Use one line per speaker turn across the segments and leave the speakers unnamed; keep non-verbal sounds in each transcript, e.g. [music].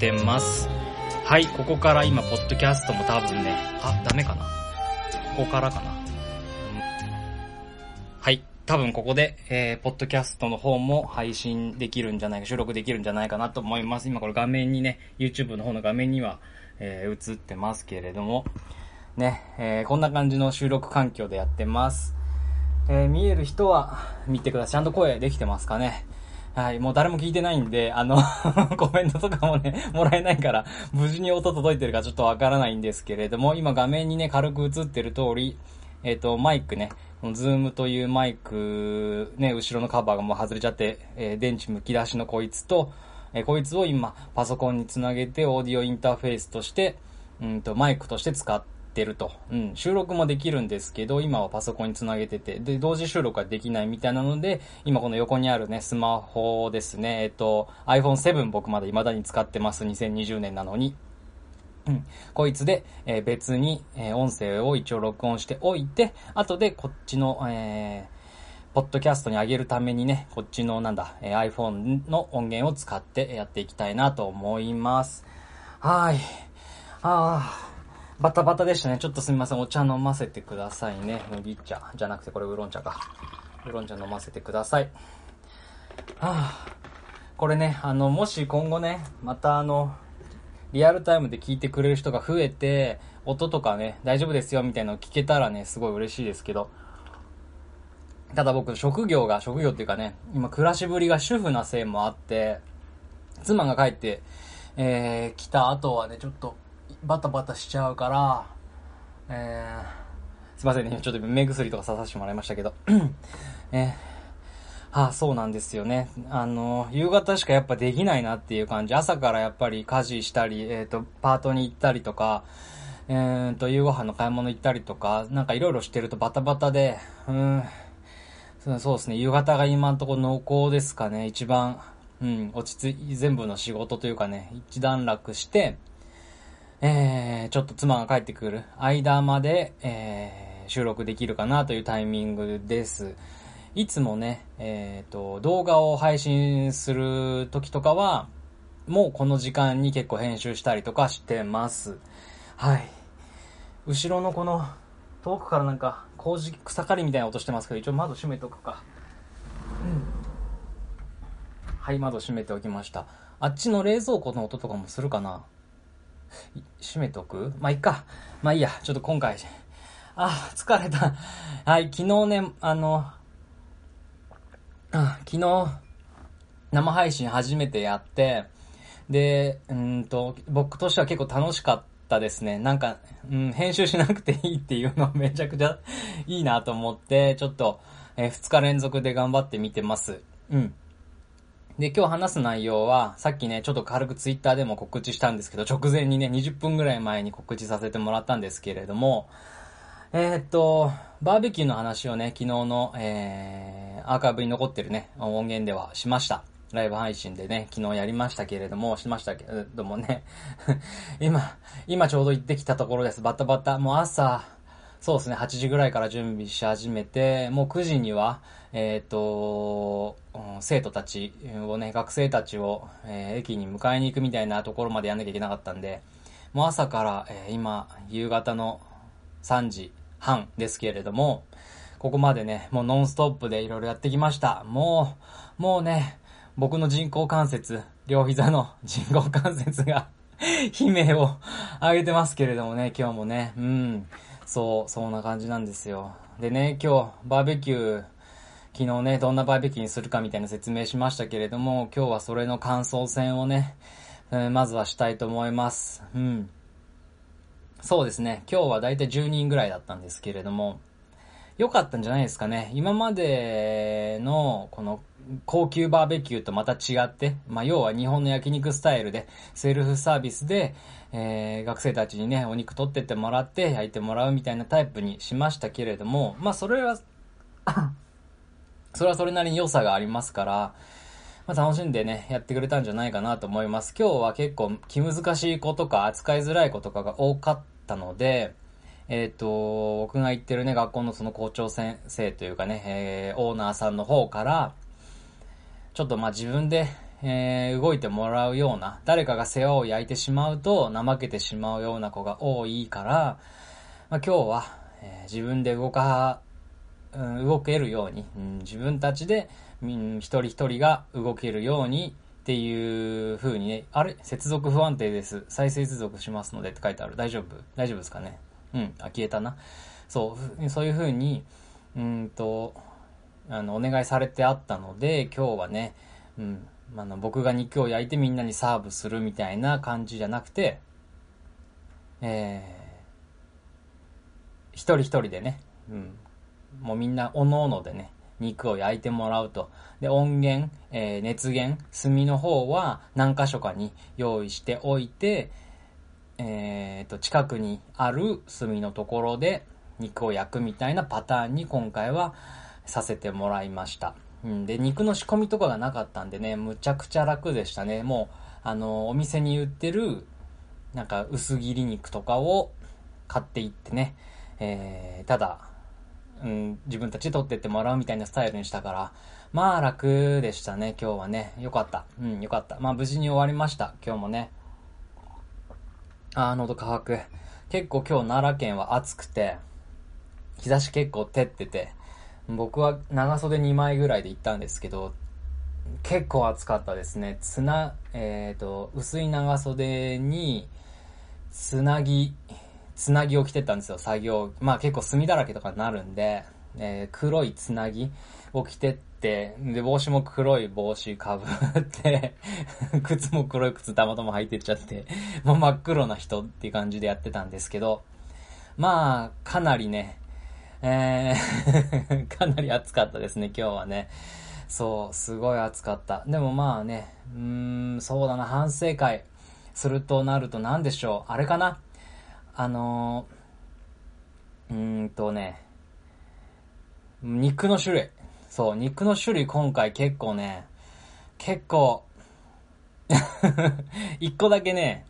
てます。はい、ここから今、ポッドキャストも多分ね、あ、ダメかなここからかな、うんはい、多分ここで、えー、ポッドキャストの方も配信できるんじゃないか、収録できるんじゃないかなと思います。今これ画面にね、YouTube の方の画面には、えー、映ってますけれども、ね、えー、こんな感じの収録環境でやってます。えー、見える人は見てください。ちゃんと声できてますかね。はい、もう誰も聞いてないんで、あの、[laughs] コメントとかもね、もらえないから、無事に音届いてるかちょっとわからないんですけれども、今画面にね、軽く映ってる通り、えっ、と、マイクね、ズームというマイク、ね、後ろのカバーがもう外れちゃって、えー電池剥き出しのこいつと、えーこいつを今、パソコンにつなげて、オーディオインターフェースとして、うんと、マイクとして使ってると。うん、収録もできるんですけど、今はパソコンにつなげてて、で、同時収録はできないみたいなので、今この横にあるね、スマホですね、えっ、と、iPhone7 僕まだ未だに使ってます、2020年なのに。うん。こいつで、えー別に、えー音声を一応録音しておいて、後でこっちの、えー、ポッドキャストに上げるためにね、こっちのなんだ、えー iPhone の音源を使ってやっていきたいなと思います。はい。あー、バタバタでしたね。ちょっとすみません。お茶飲ませてくださいね。麦茶。じゃなくてこれウーロン茶か。ウーロン茶飲ませてください。はあ、これね、あの、もし今後ね、またあの、リアルタイムで聞いてくれる人が増えて、音とかね、大丈夫ですよみたいなの聞けたらね、すごい嬉しいですけど、ただ僕、職業が、職業っていうかね、今暮らしぶりが主婦なせいもあって、妻が帰って、えー、来た後はね、ちょっと、バタバタしちゃうから、えー、すいませんね、ちょっと目薬とかささせてもらいましたけど、えー、はあ、そうなんですよね。あの、夕方しかやっぱできないなっていう感じ。朝からやっぱり家事したり、えっ、と、パートに行ったりとか、えーと、夕ご飯の買い物行ったりとか、なんかいろいろしてるとバタバタで、うーん、そうそうですね、夕方が今んとこ濃厚ですかね、一番、うん、落ち着い、全部の仕事というかね、一段落して、えー、ちょっと妻が帰ってくる間まで、えー、収録できるかなというタイミングです。いつもね、えっ、と、動画を配信する時とかは、もうこの時間に結構編集したりとかしてます。はい。後ろのこの、遠くからなんか、工事草刈りみたいな音してますけど、一応窓閉めとくか。うん。はい、窓閉めておきました。あっちの冷蔵庫の音とかもするかな閉めとく？まあ、いっか。まあいいや、ちょっと今回、あ、疲れた。はい、昨日ね、あの、あ昨日、生配信初めてやって、で、うんと、僕としては結構楽しかったですね。なんか、うん、編集しなくていいっていうの [laughs] めちゃくちゃいいなと思って、ちょっと、えー、2日連続で頑張って見てます。うん。で、今日話す内容は、さっきね、ちょっと軽くツイッターでも告知したんですけど、直前にね、20分ぐらい前に告知させてもらったんですけれども、えーっと、バーベキューの話をね、昨日の、えー、アーカイブに残ってるね、音源ではしました。ライブ配信でね、昨日やりましたけれども、しましたけれどもね、[laughs] 今、今ちょうど行ってきたところです。バタバタ。もう朝、そうですね、8時ぐらいから準備し始めて、もう9時には、えっ、と、生徒たちをね、学生たちを、えー駅に迎えに行くみたいなところまでやんなきゃいけなかったんで、もう朝から、えー今、夕方の3時半ですけれども、ここまでね、もうノンストップでいろいろやってきました。もう、もうね、僕の人工関節、両膝の [laughs] 人工関節が [laughs] 悲鳴を上げてますけれどもね、今日もね、うん、そう、そんな感じなんですよ。でね、今日、バーベキュー、昨日ね、どんなバーベキューにするかみたいな説明しましたけれども、今日はそれの感想戦をね、えーまずはしたいと思います。うん。そうですね、今日はだいたい10人ぐらいだったんですけれども、良かったんじゃないですかね。今までの、この、高級バーベキューとまた違って、まあ、要は日本の焼肉スタイルで、セルフサービスで、えー、学生たちにね、お肉取ってってもらって、焼いてもらうみたいなタイプにしましたけれども、まあ、それは、それはそれなりに良さがありますから、まあ、楽しんでね、やってくれたんじゃないかなと思います。今日は結構気難しい子とか扱いづらい子とかが多かったので、えっ、と、僕が行ってるね、学校のその校長先生というかね、えーオーナーさんの方から、ちょっとまあ自分でえー、動いてもらうような、誰かが世話を焼いてしまうと怠けてしまうような子が多いから、まあ、今日は、えー、自分で動か、うん、動けるように、うん、自分たちで、うん、一人一人が動けるようにっていう風にね、あれ？接続不安定です。再接続しますのでって書いてある。大丈夫？大丈夫ですかね？うん、あ、消えたな。そう、そういう風に、うんと、あの、お願いされてあったので、今日はね、うん、まあの、僕が肉を焼いてみんなにサーブするみたいな感じじゃなくて、えー、一人一人でね、うん、もうみんなおのおのでね、肉を焼いてもらうと。で、音源、えー、熱源、炭の方は何箇所かに用意しておいて、えー、と、近くにある炭のところで肉を焼くみたいなパターンに今回はさせてもらいました。うん、で、肉の仕込みとかがなかったんでね、むちゃくちゃ楽でしたね。もう、あの、お店に売ってる、なんか薄切り肉とかを買っていってね、えー、ただ、うん、自分たちで取ってってもらうみたいなスタイルにしたから、まあ楽でしたね、今日はね。よかった。うん、よかった。まあ無事に終わりました、今日もね。あー、喉乾く。結構今日奈良県は暑くて、日差し結構照ってて、僕は長袖2枚ぐらいで行ったんですけど、結構暑かったですね。つな、えっ、ー、と、薄い長袖に、つなぎ、つなぎを着てたんですよ、作業。まあ結構墨だらけとかになるんで、えー、黒いつなぎを着てって、で、帽子も黒い帽子かぶって [laughs] 靴も黒い靴たまたま履いてっちゃって、もう真っ黒な人っていう感じでやってたんですけど、まあ、かなりね、えー [laughs] かなり暑かったですね、今日はね。そう、すごい暑かった。でもまあね、うーん、そうだな、反省会するとなると何でしょう。あれかな？あのー、うーんとね、肉の種類。そう、肉の種類今回結構ね、結構 [laughs] 一個だけね、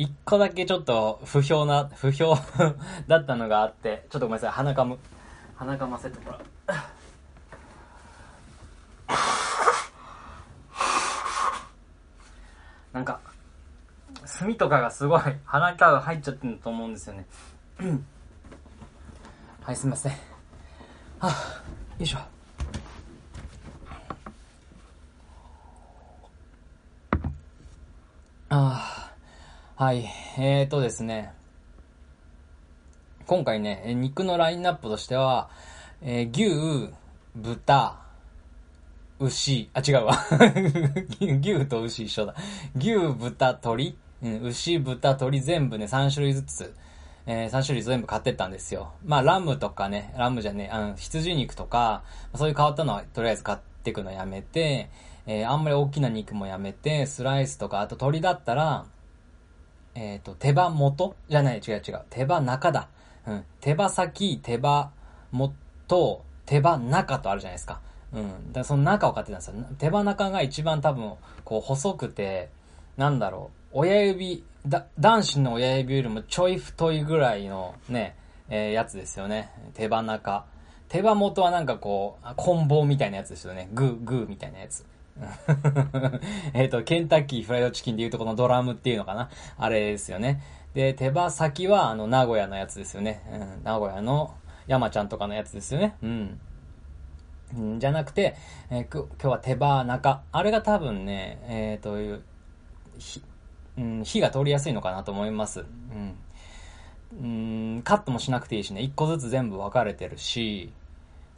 一個だけちょっと不評な、不評 [laughs] だったのがあって、ちょっとごめんなさい、鼻かむ、鼻かませてもらう。なんか、炭とかがすごい鼻から入っちゃってると思うんですよね。[clears throat] はい、すみません。はあ、よいしょ。ああ、はい。えーとですね。今回ね、肉のラインナップとしては、えー、牛、豚、牛、あ、違うわ。[laughs] 牛と牛一緒だ。牛、豚、鶏、うん、牛、豚、鶏全部ね、3種類ずつ、えー、3種類全部買ってったんですよ。まあ、ラムとかね、ラムじゃね、あの、羊肉とか、そういう変わったのはとりあえず買っていくのやめて、えー、あんまり大きな肉もやめて、スライスとか、あと鶏だったら、えっ、ー、と、手羽元？じゃない、違う違う。手羽中だ。うん。手羽先、手羽元、手羽中とあるじゃないですか。うん。だその中を買ってたんですよ。手羽中が一番多分、こう、細くて、なんだろう。親指、だ、男子の親指よりもちょい太いぐらいのね、えー、やつですよね。手羽中。手羽元はなんかこう、棍棒みたいなやつですよね。グー、グーみたいなやつ。[laughs] えっと、ケンタッキーフライドチキンでいうとこのドラムっていうのかな。あれですよね。で、手羽先はあの、名古屋のやつですよね。うん、名古屋の山ちゃんとかのやつですよね。うん。じゃなくて、えー、今日は手羽中。あれが多分ね、えっ、ー、と、うん、火が通りやすいのかなと思います。うん。うん、カットもしなくていいしね、一個ずつ全部分かれてるし、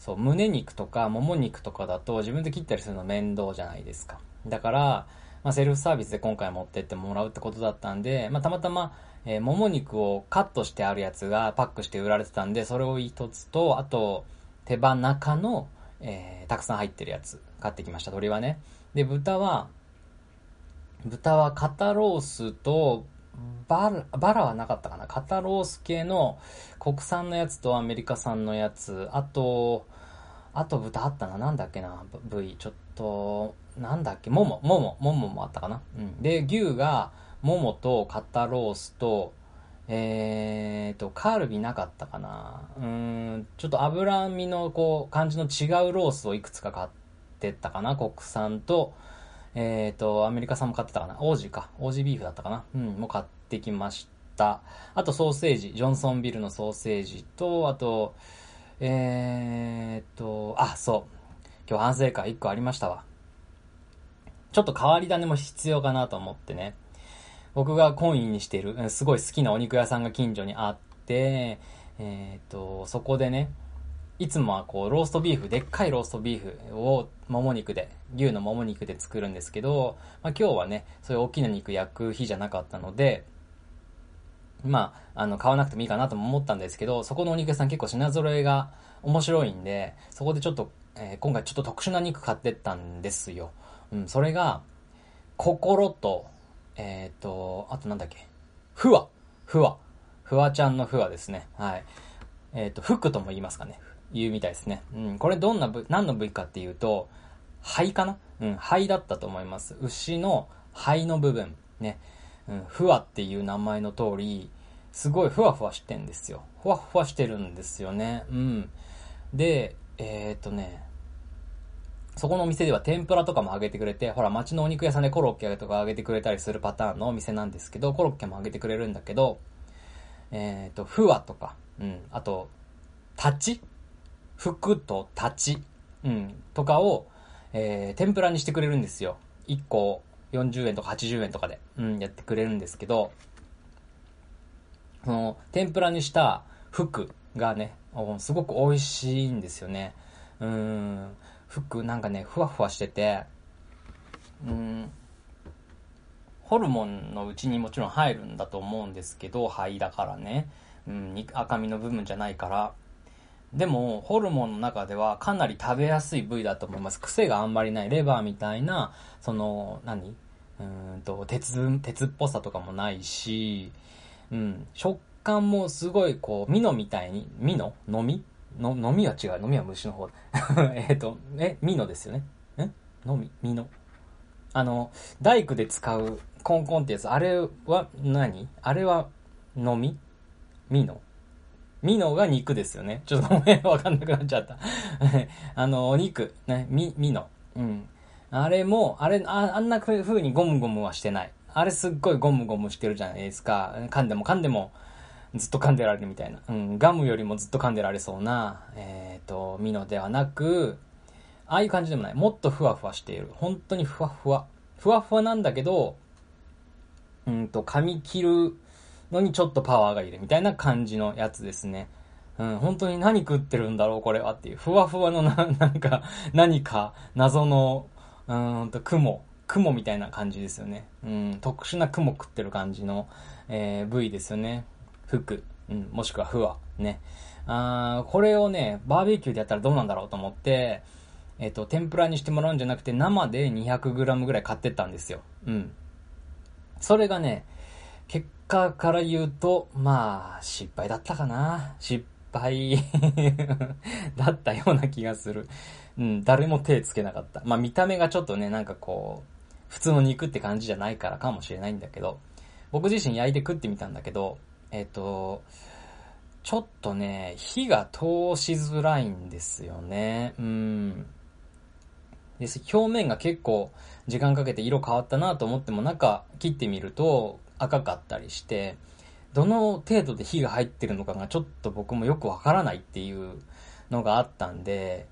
そう、胸肉とかもも肉とかだと自分で切ったりするの面倒じゃないですか。だから、まあ、セルフサービスで今回持ってってもらうってことだったんで、まあ、たまたま、えー、もも肉をカットしてあるやつがパックして売られてたんで、それを一つと、あと、手羽中の、えー、たくさん入ってるやつ買ってきました。鶏はね。で、豚は、豚は肩ロースと、バラ、バラはなかったかな肩ロース系の国産のやつとアメリカ産のやつ、あと、あと豚あったな。なんだっけな、部位。ちょっと、なんだっけ、もも、もも、もももあったかな。うん。で、牛が、ももと肩ロースと、えーと、カルビなかったかな。うん、ちょっと脂身のこう、感じの違うロースをいくつか買ってったかな。国産と、えっ、と、アメリカ産も買ってたかな。オージーか。オージービーフだったかな。うん、もう買ってきました。あとソーセージ。ジョンソンビルのソーセージと、あと、えっ、と、あ、そう。今日反省会1個ありましたわ。ちょっと変わり種も必要かなと思ってね。僕が懇意にしている、すごい好きなお肉屋さんが近所にあって、えっ、と、そこでね、いつもはこう、ローストビーフ、でっかいローストビーフをもも肉で、牛のもも肉で作るんですけど、まあ今日はね、そういう大きな肉焼く日じゃなかったので、まあ、あの、買わなくてもいいかなとも思ったんですけど、そこのお肉屋さん結構品揃えが面白いんで、そこでちょっと、えー、今回ちょっと特殊な肉買ってったんですよ。うん、それが、心と、えっ、ー、と、あとなんだっけ、ふわ、ふわ、ふわちゃんのふわですね。はい。えっ、ー、と、服とも言いますかね。言うみたいですね。うん、これどんな部、何の部位かっていうと、肺かな？うん、肺だったと思います。牛の肺の部分。ね。うん、ふわっていう名前の通り、すごいふわふわしてんですよ。ふわふわしてるんですよね。うん。で、えー、っとね、そこのお店では天ぷらとかも揚げてくれて、ほら街のお肉屋さんでコロッケとか揚げてくれたりするパターンのお店なんですけど、コロッケも揚げてくれるんだけど、えー、っと、ふわとか、うん、あと、立ち？服と立ち、うん、とかを、えー、天ぷらにしてくれるんですよ。1個40円とか80円とかで、うん、やってくれるんですけど、その、天ぷらにした服がね、すごく美味しいんですよね。うん、服なんかね、ふわふわしてて、うん、ホルモンのうちにもちろん入るんだと思うんですけど、肺だからね。うん、赤身の部分じゃないから。でも、ホルモンの中ではかなり食べやすい部位だと思います。癖があんまりない。レバーみたいな、その、何？うんと、鉄、鉄っぽさとかもないし、うん、食感もすごいこう、ミノみたいに、ミノ？飲み？の、飲みは違う。飲みは虫の方。[laughs] えっと、え、ミノですよね。え？飲み？ミノ？あの、大工で使うコンコンってやつ、あれは何？あれは飲み？ミノ？ミノが肉ですよね。ちょっとごめん、わかんなくなっちゃった。[laughs] あの、お肉、ね、ミ、ミノ。うん。あれも、あれ、ああんな風にゴムゴムはしてない。あれすっごいゴムゴムしてるじゃないですか。噛んでも噛んでも、ずっと噛んでられるみたいな。うん、ガムよりもずっと噛んでられそうな、えっ、ー、と、ミノではなく、ああいう感じでもない。もっとふわふわしている。本当にふわふわ。ふわふわなんだけど、うんと、噛み切るのにちょっとパワーがいるみたいな感じのやつですね。うん、本当に何食ってるんだろう、これはっていう。ふわふわのな、[laughs] なんか、何か、謎の、うんと、雲。雲みたいな感じですよね。うん、特殊な雲食ってる感じの、えー、部位ですよね。服。うん、もしくはふわ。ね。あーこれをね、バーベキューでやったらどうなんだろうと思って、えっ、ー、と、天ぷらにしてもらうんじゃなくて、生で 200g ぐらい買ってったんですよ。うん。それがね、結果から言うと、まあ、失敗だったかな。失敗 [laughs] だったような気がする。うん、誰も手つけなかった。まあ見た目がちょっとね、なんかこう、普通の肉って感じじゃないからかもしれないんだけど、僕自身焼いて食ってみたんだけど、えっ、と、ちょっとね、火が通しづらいんですよね。うん。です。表面が結構時間かけて色変わったなと思っても中切ってみると赤かったりして、どの程度で火が入ってるのかがちょっと僕もよくわからないっていうのがあったんで、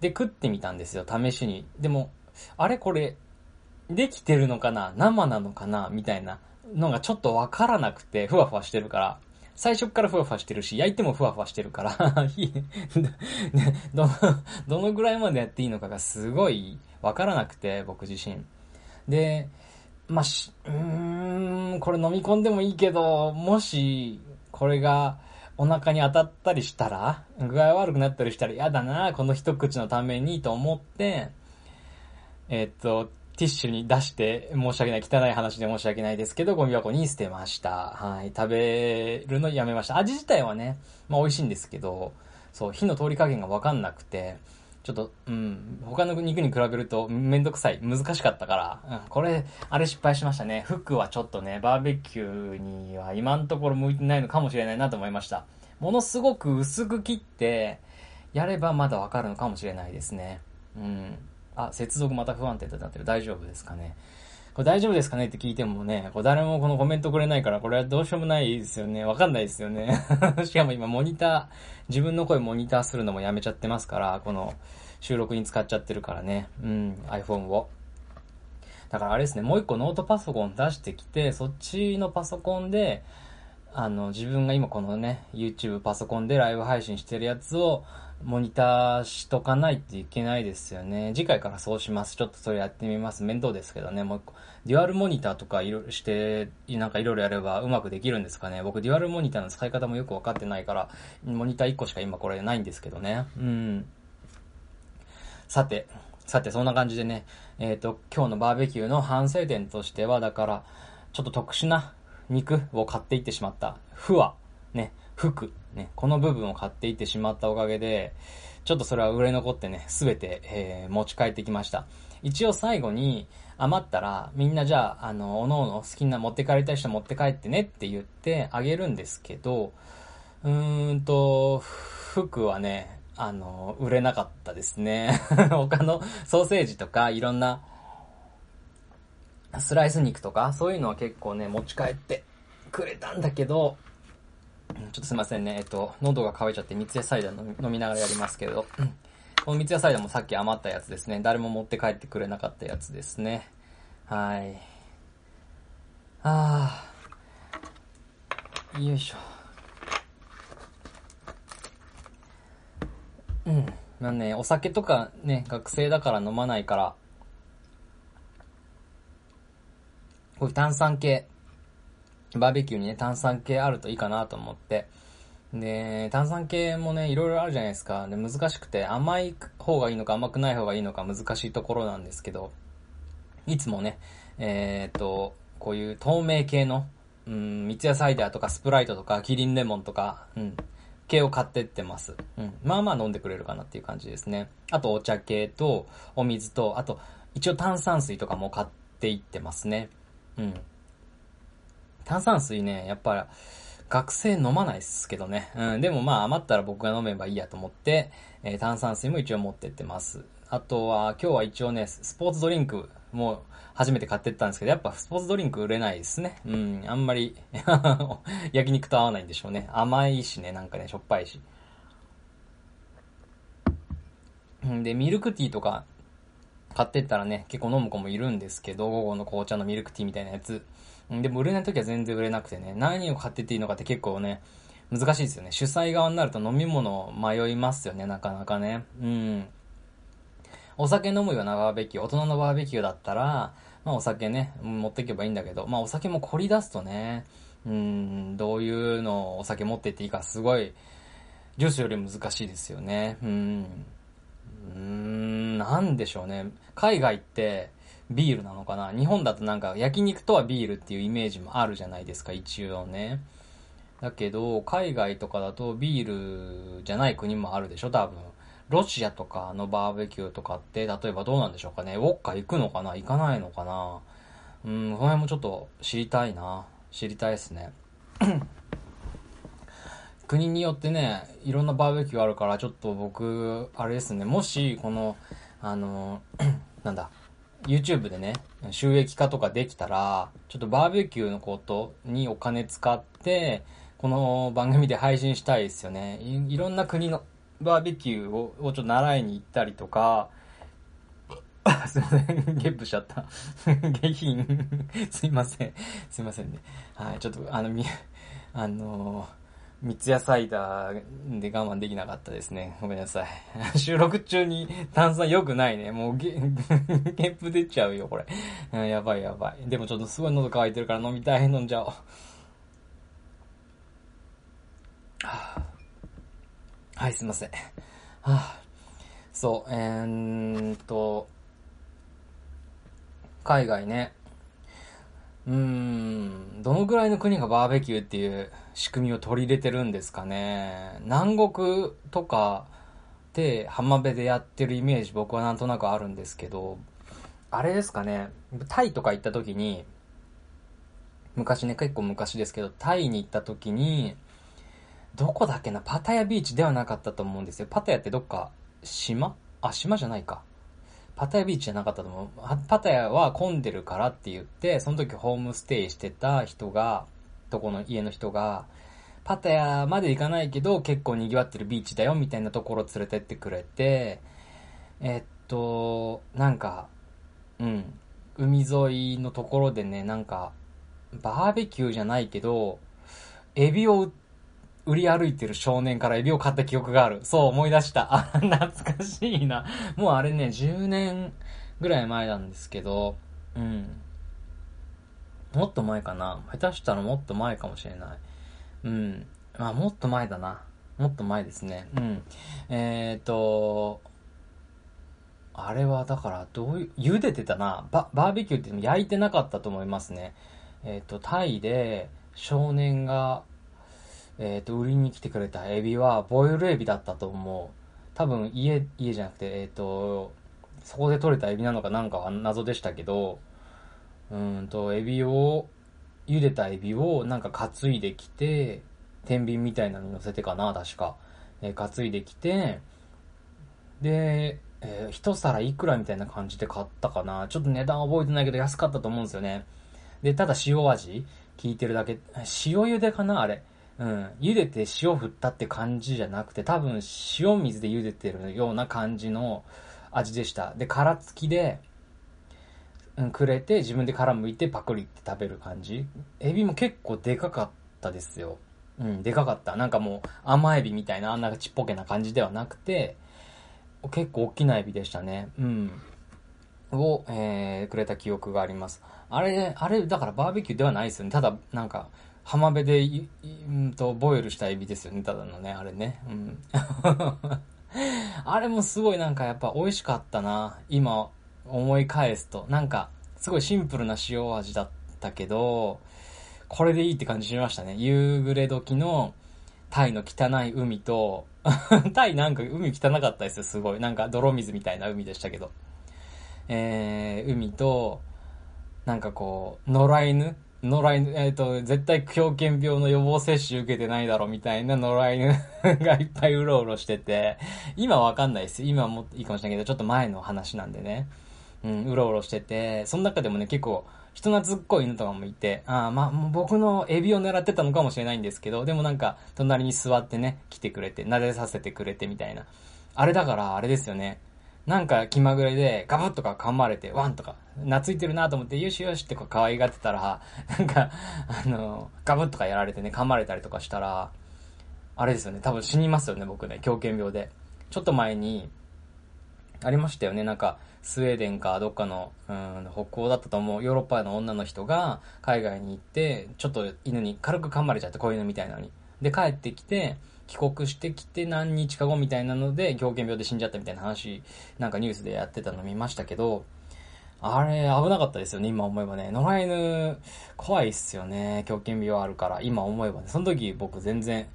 で、食ってみたんですよ、試しに。でも、あれこれ、できてるのかな生なのかなみたいなのがちょっとわからなくて、ふわふわしてるから。最初からふわふわしてるし、焼いてもふわふわしてるから [laughs] どの、どのぐらいまでやっていいのかがすごいわからなくて、僕自身。で、まあ、し、うーん、これ飲み込んでもいいけど、もし、これが、お腹に当たったりしたら、具合悪くなったりしたら嫌だな、この一口のためにと思って、え、っと、ティッシュに出して申し訳ない、汚い話で申し訳ないですけど、ゴミ箱に捨てました。はい。食べるのやめました。味自体はね、まあ美味しいんですけど、そう、火の通り加減がわかんなくて、ちょっと、うん、他の肉に比べるとめんどくさい、難しかったから、うん、これ、あれ失敗しましたね。フックはちょっとね、バーベキューには今のところ向いてないのかもしれないなと思いました。ものすごく薄く切って、やればまだわかるのかもしれないですね。うん。あ、接続また不安定となってる。大丈夫ですかね。これ大丈夫ですかね？って聞いてもね、これ誰もこのコメントくれないから、これはどうしようもないですよね。わかんないですよね。[laughs] しかも今モニター、自分の声モニターするのもやめちゃってますから、この収録に使っちゃってるからね。うん、iPhone を。だからあれですね、もう一個ノートパソコン出してきて、そっちのパソコンで、あの、自分が今このね、YouTube パソコンでライブ配信してるやつを、モニターしとかないといけないですよね。次回からそうします。ちょっとそれやってみます。面倒ですけどね。もう一個。デュアルモニターとかいろして、なんかいろいろやればうまくできるんですかね。僕デュアルモニターの使い方もよくわかってないから、モニター1個しか今これないんですけどね。うん。さて、さて、そんな感じでね、えっ、ー、と、今日のバーベキューの反省点としては、だから、ちょっと特殊な肉を買っていってしまった。ふわ、ね、服、ね、この部分を買っていってしまったおかげで、ちょっとそれは売れ残ってね、すべて、えー、持ち帰ってきました。一応最後に、余ったら、みんなじゃあ、あの、おのおの好きな持って帰りたい人持って帰ってねって言ってあげるんですけど、うーんと、服はね、あの、売れなかったですね。[laughs] 他のソーセージとか、いろんな、スライス肉とか、そういうのは結構ね、持ち帰ってくれたんだけど、ちょっとすいませんね。えっと、喉が渇いちゃって三ツ矢サイダー飲みながらやりますけど、この三ツ矢サイダーもさっき余ったやつですね。誰も持って帰ってくれなかったやつですね。はい。あー。よいしょ。うん。まあね、お酒とかね、学生だから飲まないから、こういう炭酸系、バーベキューにね、炭酸系あるといいかなと思って。で、炭酸系もね、いろいろあるじゃないですか。で、難しくて甘い方がいいのか甘くない方がいいのか難しいところなんですけど、いつもね、えー、っと、こういう透明系の、うん、三ツ矢サイダーとかスプライトとかキリンレモンとか、うん、系を買ってってます。うん。まあまあ飲んでくれるかなっていう感じですね。あとお茶系と、お水と、あと、一応炭酸水とかも買っていってますね。うん。炭酸水ね、やっぱ、学生飲まないっすけどね。うん、でもまあ余ったら僕が飲めばいいやと思って、えー、炭酸水も一応持ってってます。あとは、今日は一応ね、スポーツドリンクも初めて買ってったんですけど、やっぱスポーツドリンク売れないですね。うん、あんまり [laughs] 焼肉と合わないんでしょうね。甘いしね、なんかね、しょっぱいし。で、ミルクティーとか買ってったらね、結構飲む子もいるんですけど、午後の紅茶のミルクティーみたいなやつ。でも売れない時は全然売れなくてね、何を買ってっていいのかって結構ね、難しいですよね。主催側になると飲み物迷いますよね、なかなかね。うん。お酒飲むようなバーベキュー、大人のバーベキューだったら、まあお酒ね、持っていけばいいんだけど、まあお酒も凝り出すとね、うん、どういうのをお酒持ってっていいかすごい、女子より難しいですよね。うん。うーん、なんでしょうね。海外って、ビールなのかな？日本だとなんか焼肉とはビールっていうイメージもあるじゃないですか、一応ね。だけど、海外とかだとビールじゃない国もあるでしょ、多分。ロシアとかのバーベキューとかって、例えばどうなんでしょうかね。ウォッカ行くのかな？行かないのかな？うん、この辺もちょっと知りたいな。知りたいですね。[coughs] 国によってね、いろんなバーベキューあるから、ちょっと僕、あれですね、もし、この、あの、[coughs] なんだ、YouTube でね、収益化とかできたら、ちょっとバーベキューのことにお金使って、この番組で配信したいですよね。いろんな国のバーベキューををちょっと習いに行ったりとか、[laughs] すいません。ゲップしちゃった。下品。すいません。すいませんね。はい。ちょっと、あの、み、[laughs] あのー三ツ矢サイダーで我慢できなかったですね。ごめんなさい。[laughs] 収録中に炭酸良くないね。もうゲ、[laughs] ゲップ出ちゃうよ、これ。[laughs] やばいやばい。でもちょっとすごい喉乾いてるから飲みたい。飲んじゃおう。[sighs] はい、すいません。あ、[sighs] そう、えー、っと、海外ね。うん、どのぐらいの国がバーベキューっていう仕組みを取り入れてるんですかね。南国とかで浜辺でやってるイメージ僕はなんとなくあるんですけど、あれですかね、タイとか行った時に、昔ね、結構昔ですけど、タイに行った時に、どこだっけな、パタヤビーチではなかったと思うんですよ。パタヤってどっか、島？あ、島じゃないか。パタヤビーチじゃなかったと思う。パタヤは混んでるからって言って、その時ホームステイしてた人が、とこの家の人が、パタヤまで行かないけど結構賑わってるビーチだよみたいなところ連れてってくれて、えっと、なんか、うん、海沿いのところでね、なんか、バーベキューじゃないけど、エビを売っ売り歩いてる少年からエビを買った記憶がある。そう思い出した。[laughs] あ、懐かしいな。もうあれね、10年ぐらい前なんですけど、うん。もっと前かな。下手したらもっと前かもしれない。うん。まあ、もっと前だな。もっと前ですね。うん。えっ、ー、と、あれはだからどういう、茹でてたな。ババーベキューって焼いてなかったと思いますね。えっ、ー、と、タイで少年がえっ、ー、と、売りに来てくれたエビは、ボイルエビだったと思う。多分、家、家じゃなくて、えっ、ー、と、そこで取れたエビなのかなんかは謎でしたけど、うんと、エビを、茹でたエビをなんか担いできて、天秤みたいなのに乗せてかな、確か。えー、担いできて、で、えー、一皿いくらみたいな感じで買ったかな。ちょっと値段覚えてないけど安かったと思うんですよね。で、ただ塩味効いてるだけ。塩茹でかなあれ。うん、茹でて塩振ったって感じじゃなくて、多分塩水で茹でてるような感じの味でした。で、殻付きで、うん、くれて自分で殻剥いてパクリって食べる感じ。エビも結構でかかったですよ。うん、でかかった。なんかもう甘エビみたいなあんなちっぽけな感じではなくて、結構大きなエビでしたね。うん。を、えー、くれた記憶があります。あれ、あれ、だからバーベキューではないですよね。ただ、なんか、浜辺で、うんと、ボイルしたエビですよね、ただのね、あれね。うん。[laughs] あれもすごいなんかやっぱ美味しかったな。今思い返すと。なんか、すごいシンプルな塩味だったけど、これでいいって感じしましたね。夕暮れ時のタイの汚い海と、[laughs] タイなんか海汚かったですよ、すごい。なんか泥水みたいな海でしたけど。えー、海と、なんかこう、野良犬野良犬、えっ、ー、と、絶対狂犬病の予防接種受けてないだろみたいな野良犬 [laughs] がいっぱいうろうろしてて、今わかんないです今もいいかもしれないけど、ちょっと前の話なんでね。うん、うろうろしてて、その中でもね、結構、人懐っこい犬とかもいて、ああ、まあ、僕のエビを狙ってたのかもしれないんですけど、でもなんか、隣に座ってね、来てくれて、撫でさせてくれてみたいな。あれだから、あれですよね。なんか気まぐれでガバッとか噛まれて、ワンとか、懐いてるなと思って、よしよしってこう可愛がってたら、なんか、あの、ガブッとかやられてね、噛まれたりとかしたら、あれですよね、多分死にますよね、僕ね、狂犬病で。ちょっと前に、ありましたよね、なんか、スウェーデンかどっかの、うん、北欧だったと思う、ヨーロッパの女の人が海外に行って、ちょっと犬に軽く噛まれちゃって、子犬みたいなのに。で、帰ってきて、帰国してきて何日か後みたいなので、狂犬病で死んじゃったみたいな話、なんかニュースでやってたの見ましたけど、あれ、危なかったですよね、今思えばね。野良犬、怖いっすよね。狂犬病あるから、今思えばね。その時僕全然、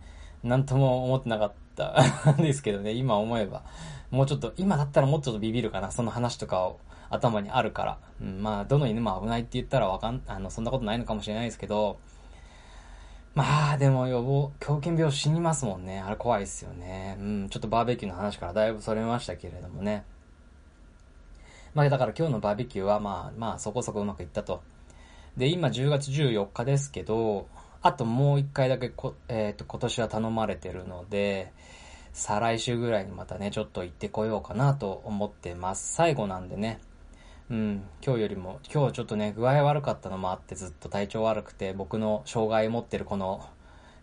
なんとも思ってなかったんですけどね、今思えば。もうちょっと、今だったらもうちょっとビビるかな、その話とかを頭にあるから。うん、まあ、どの犬も危ないって言ったらわかん、あの、そんなことないのかもしれないですけど、まあ、でも予防、狂犬病死にますもんね。あれ怖いっすよね。うん、ちょっとバーベキューの話からだいぶそれましたけれどもね。まあ、だから今日のバーベキューはまあ、まあ、そこそこうまくいったと。で、今10月14日ですけど、あともう一回だけこ、えっ、ー、と、今年は頼まれてるので、再来週ぐらいにまたね、ちょっと行ってこようかなと思ってます。最後なんでね。うん、今日よりも、今日はちょっとね、具合悪かったのもあってずっと体調悪くて、僕の障害持ってるこの、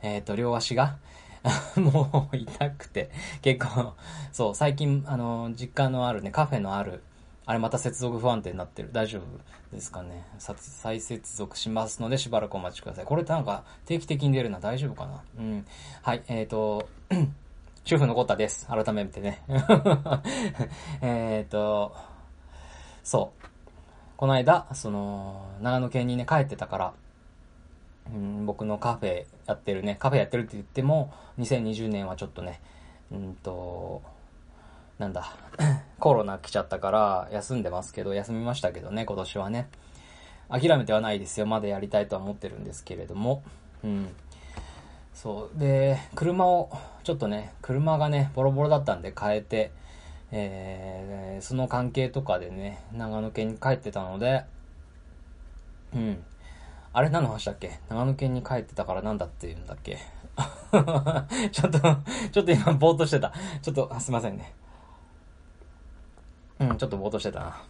えっ、ー、と、両足が [laughs] もう痛くて、結構、そう、最近、あの、実家のあるね、カフェのある、あれまた接続不安定になってる。大丈夫ですかね？再接続しますので、しばらくお待ちください。これってなんか、定期的に出るのは大丈夫かな？うん。はい、えっ、ー、と、[clears throat] 主婦のこったです。改めてね。[laughs] えっと、そう。この間、その、長野県にね、帰ってたから、うん、僕のカフェやってるね、カフェやってるって言っても、2020年はちょっとね、うんと、なんだ、[clears throat] コロナ来ちゃったから休んでますけど、休みましたけどね、今年はね。諦めてはないですよ。まだやりたいとは思ってるんですけれども。うん。そう。で、車を、ちょっとね、車がね、ボロボロだったんで変えて、えー、その関係とかでね、長野県に帰ってたので、うん。あれ何の話だっけ？長野県に帰ってたから何だって言うんだっけ？[laughs] ちょっと、ちょっと今ぼーっとしてた。ちょっと、すいませんね。うん、ちょっとぼーっとしてたな。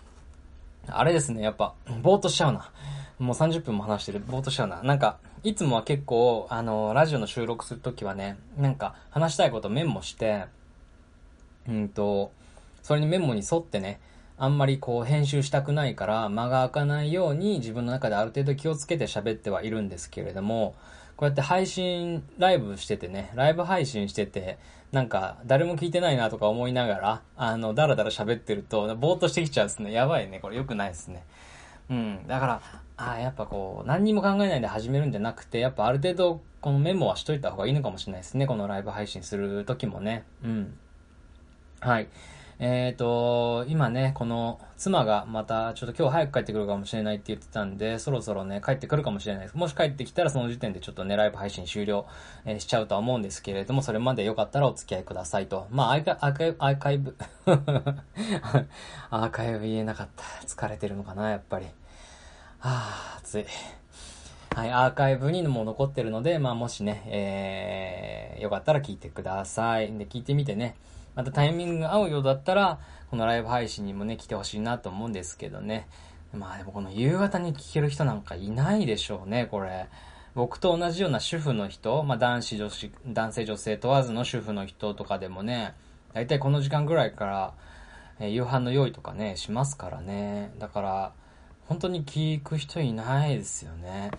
あれですね、やっぱ、ぼーっとしちゃうな。もう30分も話してる。ぼーっとしちゃうな。なんか、いつもは結構、あの、ラジオの収録するときはね、なんか、話したいことメモして、うんと、それにメモに沿ってね、あんまりこう編集したくないから間が空かないように自分の中である程度気をつけて喋ってはいるんですけれども、こうやって配信、ライブしててね、ライブ配信してて、なんか誰も聞いてないなとか思いながら、あの、だらだら喋ってると、ぼーっとしてきちゃうんですね。やばいね。これ良くないですね。うん。だから、あやっぱこう、何にも考えないで始めるんじゃなくて、やっぱある程度、このメモはしといた方がいいのかもしれないですね。このライブ配信する時もね。うん。はい。えっ、ー、と、今ね、この妻がまたちょっと今日早く帰ってくるかもしれないって言ってたんで、そろそろね、帰ってくるかもしれないです。もし帰ってきたらその時点でちょっとね、ライブ配信終了、えー、しちゃうとは思うんですけれども、それまでよかったらお付き合いくださいと。まあ、アーカアーカイブ、アーカイブ [laughs] アーカイブ言えなかった。疲れてるのかな、やっぱり。はぁ、暑い。はい、アーカイブにも残ってるので、まあもしね、えー、よかったら聞いてください。で、聞いてみてね。またタイミングが合うようだったら、このライブ配信にもね、来てほしいなと思うんですけどね。まあでもこの夕方に聞ける人なんかいないでしょうね、これ。僕と同じような主婦の人、まあ男子女子、男性女性問わずの主婦の人とかでもね、だいたいこの時間ぐらいから、えー、夕飯の用意とかね、しますからね。だから、本当に聞く人いないですよね。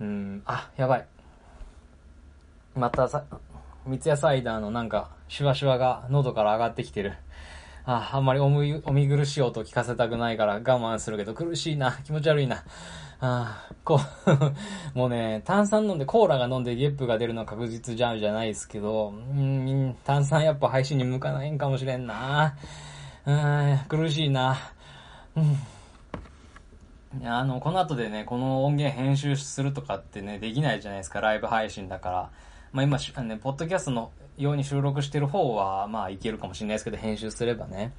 うん、あ、やばい。またさ、三ツ矢サイダーのなんか、シュワシュワが喉から上がってきてる。あ、あんまりおみ、お見苦しい音聞かせたくないから我慢するけど苦しいな。[laughs] 気持ち悪いな。あこう [laughs] もうね、炭酸飲んで、コーラが飲んでゲップが出るのは確実じゃんじゃないですけど、うん、炭酸やっぱ配信に向かないんかもしれんな。うん、苦しいな。うん。あの、この後でね、この音源編集するとかってね、できないじゃないですか、ライブ配信だから。まあ今、ね、ポッドキャストのように収録してる方は、まあいけるかもしれないですけど、編集すればね。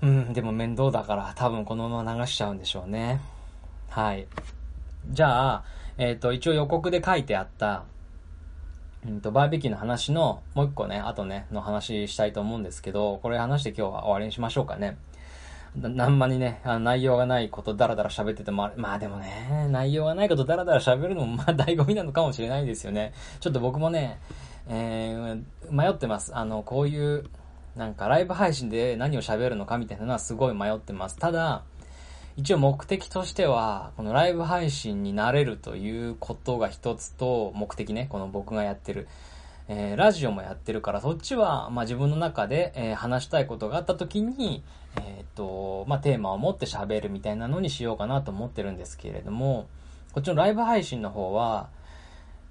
うん、でも面倒だから多分このまま流しちゃうんでしょうね。はい。じゃあ、えっ、ー、と、一応予告で書いてあった、うんと、バーベキューの話の、もう一個ね、あとね、の話したいと思うんですけど、これ話して今日は終わりにしましょうかね。なんまにね、あの内容がないことダラダラ喋っててもあ、まあでもね、内容がないことダラダラ喋るのもまあ醍醐味なのかもしれないですよね。ちょっと僕もね、えー、迷ってます。あの、こういう、なんかライブ配信で何を喋るのかみたいなのはすごい迷ってます。ただ、一応目的としては、このライブ配信になれるということが一つと、目的ね、この僕がやってる。えー、ラジオもやってるから、そっちは、まあ、自分の中で、えー、話したいことがあった時に、えー、っと、まあ、テーマを持って喋るみたいなのにしようかなと思ってるんですけれども、こっちのライブ配信の方は、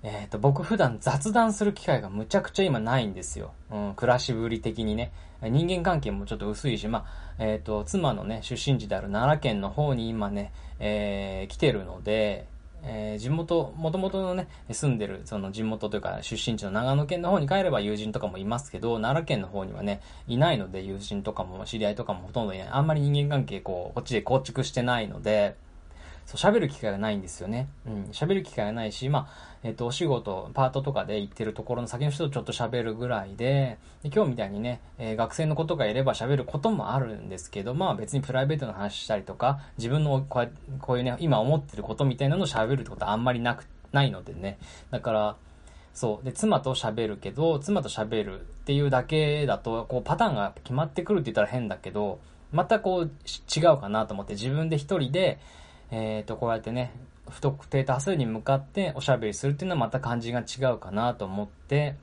えっ、と、僕普段雑談する機会がむちゃくちゃ今ないんですよ。うん、暮らしぶり的にね。人間関係もちょっと薄いし、まあ、えっ、と、妻のね、出身地である奈良県の方に今ね、えー、来てるので、えー、地元、もともとのね、住んでる、その地元というか出身地の長野県の方に帰れば友人とかもいますけど、奈良県の方にはね、いないので友人とかも知り合いとかもほとんどいない。あんまり人間関係こう、こっちで構築してないので、そう、喋る機会がないんですよね。うん、喋る機会がないし、まあ、えっ、と、お仕事、パートとかで行ってるところの先の人とちょっと喋るぐらいで、で今日みたいにね、えー、学生の子とかいれば喋ることもあるんですけど、まあ別にプライベートの話したりとか、自分のこうこういうね、今思ってることみたいなのを喋るってことはあんまりなく、ないのでね。だから、そう。で、妻と喋るけど、妻と喋るっていうだけだと、こう、パターンが決まってくるって言ったら変だけど、またこう、違うかなと思って、自分で一人で、えっ、ー、と、こうやってね、不特定多数に向かっておしゃべりするっていうのはまた感じが違うかなと思って、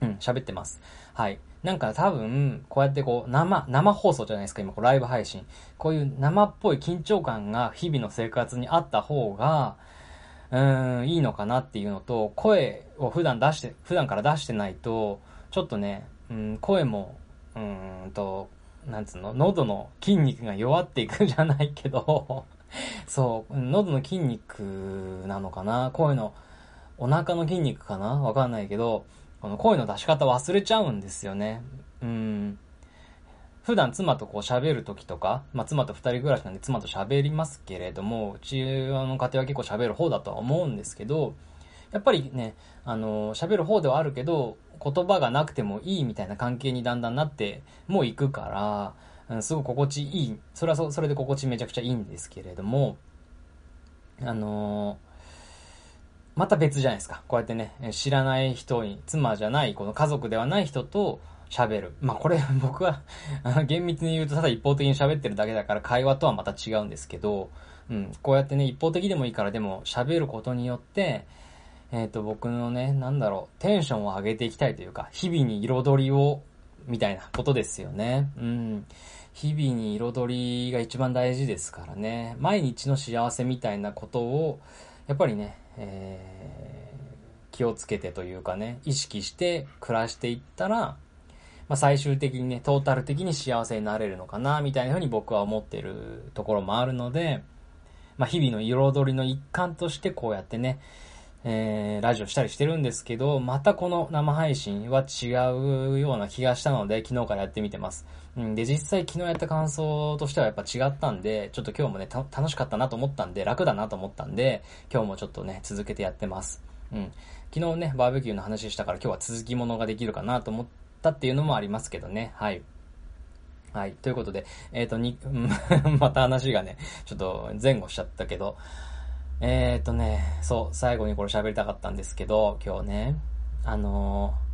うん、喋ってます。はい。なんか多分、こうやってこう、生、生放送じゃないですか、今、こうライブ配信。こういう生っぽい緊張感が日々の生活にあった方が、うーん、いいのかなっていうのと、声を普段出して、普段から出してないと、ちょっとね、うん、声も、うーんと、なんつうの、喉の筋肉が弱っていくじゃないけど [laughs] そう、喉の筋肉なのかな？声の、お腹の筋肉かな？わかんないけど、この声の出し方忘れちゃうんですよね。うん。普段妻とこう喋る時とか、まあ妻と二人暮らしなんで妻と喋りますけれども、うちの家庭は結構喋る方だとは思うんですけど、やっぱりね、あの、喋る方ではあるけど、言葉がなくてもいいみたいな関係にだんだんなってもう行くから、うん、すごい心地いい。それはそそれで心地めちゃくちゃいいんですけれども、あのーまた別じゃないですか。こうやってね、知らない人に、妻じゃない、この家族ではない人と喋る。まあこれ [laughs] 僕は厳密に言うとただ一方的に喋ってるだけだから会話とはまた違うんですけど、うん、こうやってね、一方的でもいいからでも喋ることによって、えっ、ー、と、僕のね、なんだろう、テンションを上げていきたいというか、日々に彩りを、みたいなことですよね。うん。日々に彩りが一番大事ですからね。毎日の幸せみたいなことを、やっぱりね、えー、気をつけてというかね、意識して暮らしていったら、まあ、最終的にね、トータル的に幸せになれるのかな、みたいなふうに僕は思ってるところもあるので、まあ、日々の彩りの一環としてこうやってね、えー、ラジオしたりしてるんですけど、またこの生配信は違うような気がしたので、昨日からやってみてます。うん、で、実際昨日やった感想としてはやっぱ違ったんで、ちょっと今日もね、楽しかったなと思ったんで、楽だなと思ったんで、今日もちょっとね、続けてやってます。うん。昨日ね、バーベキューの話したから今日は続きものができるかなと思ったっていうのもありますけどね。はい。はい。ということで、えっ、ー、と、に、[laughs] また話がね、ちょっと前後しちゃったけど、えー、っとね、そう、最後にこれ喋りたかったんですけど、今日ね、あのー、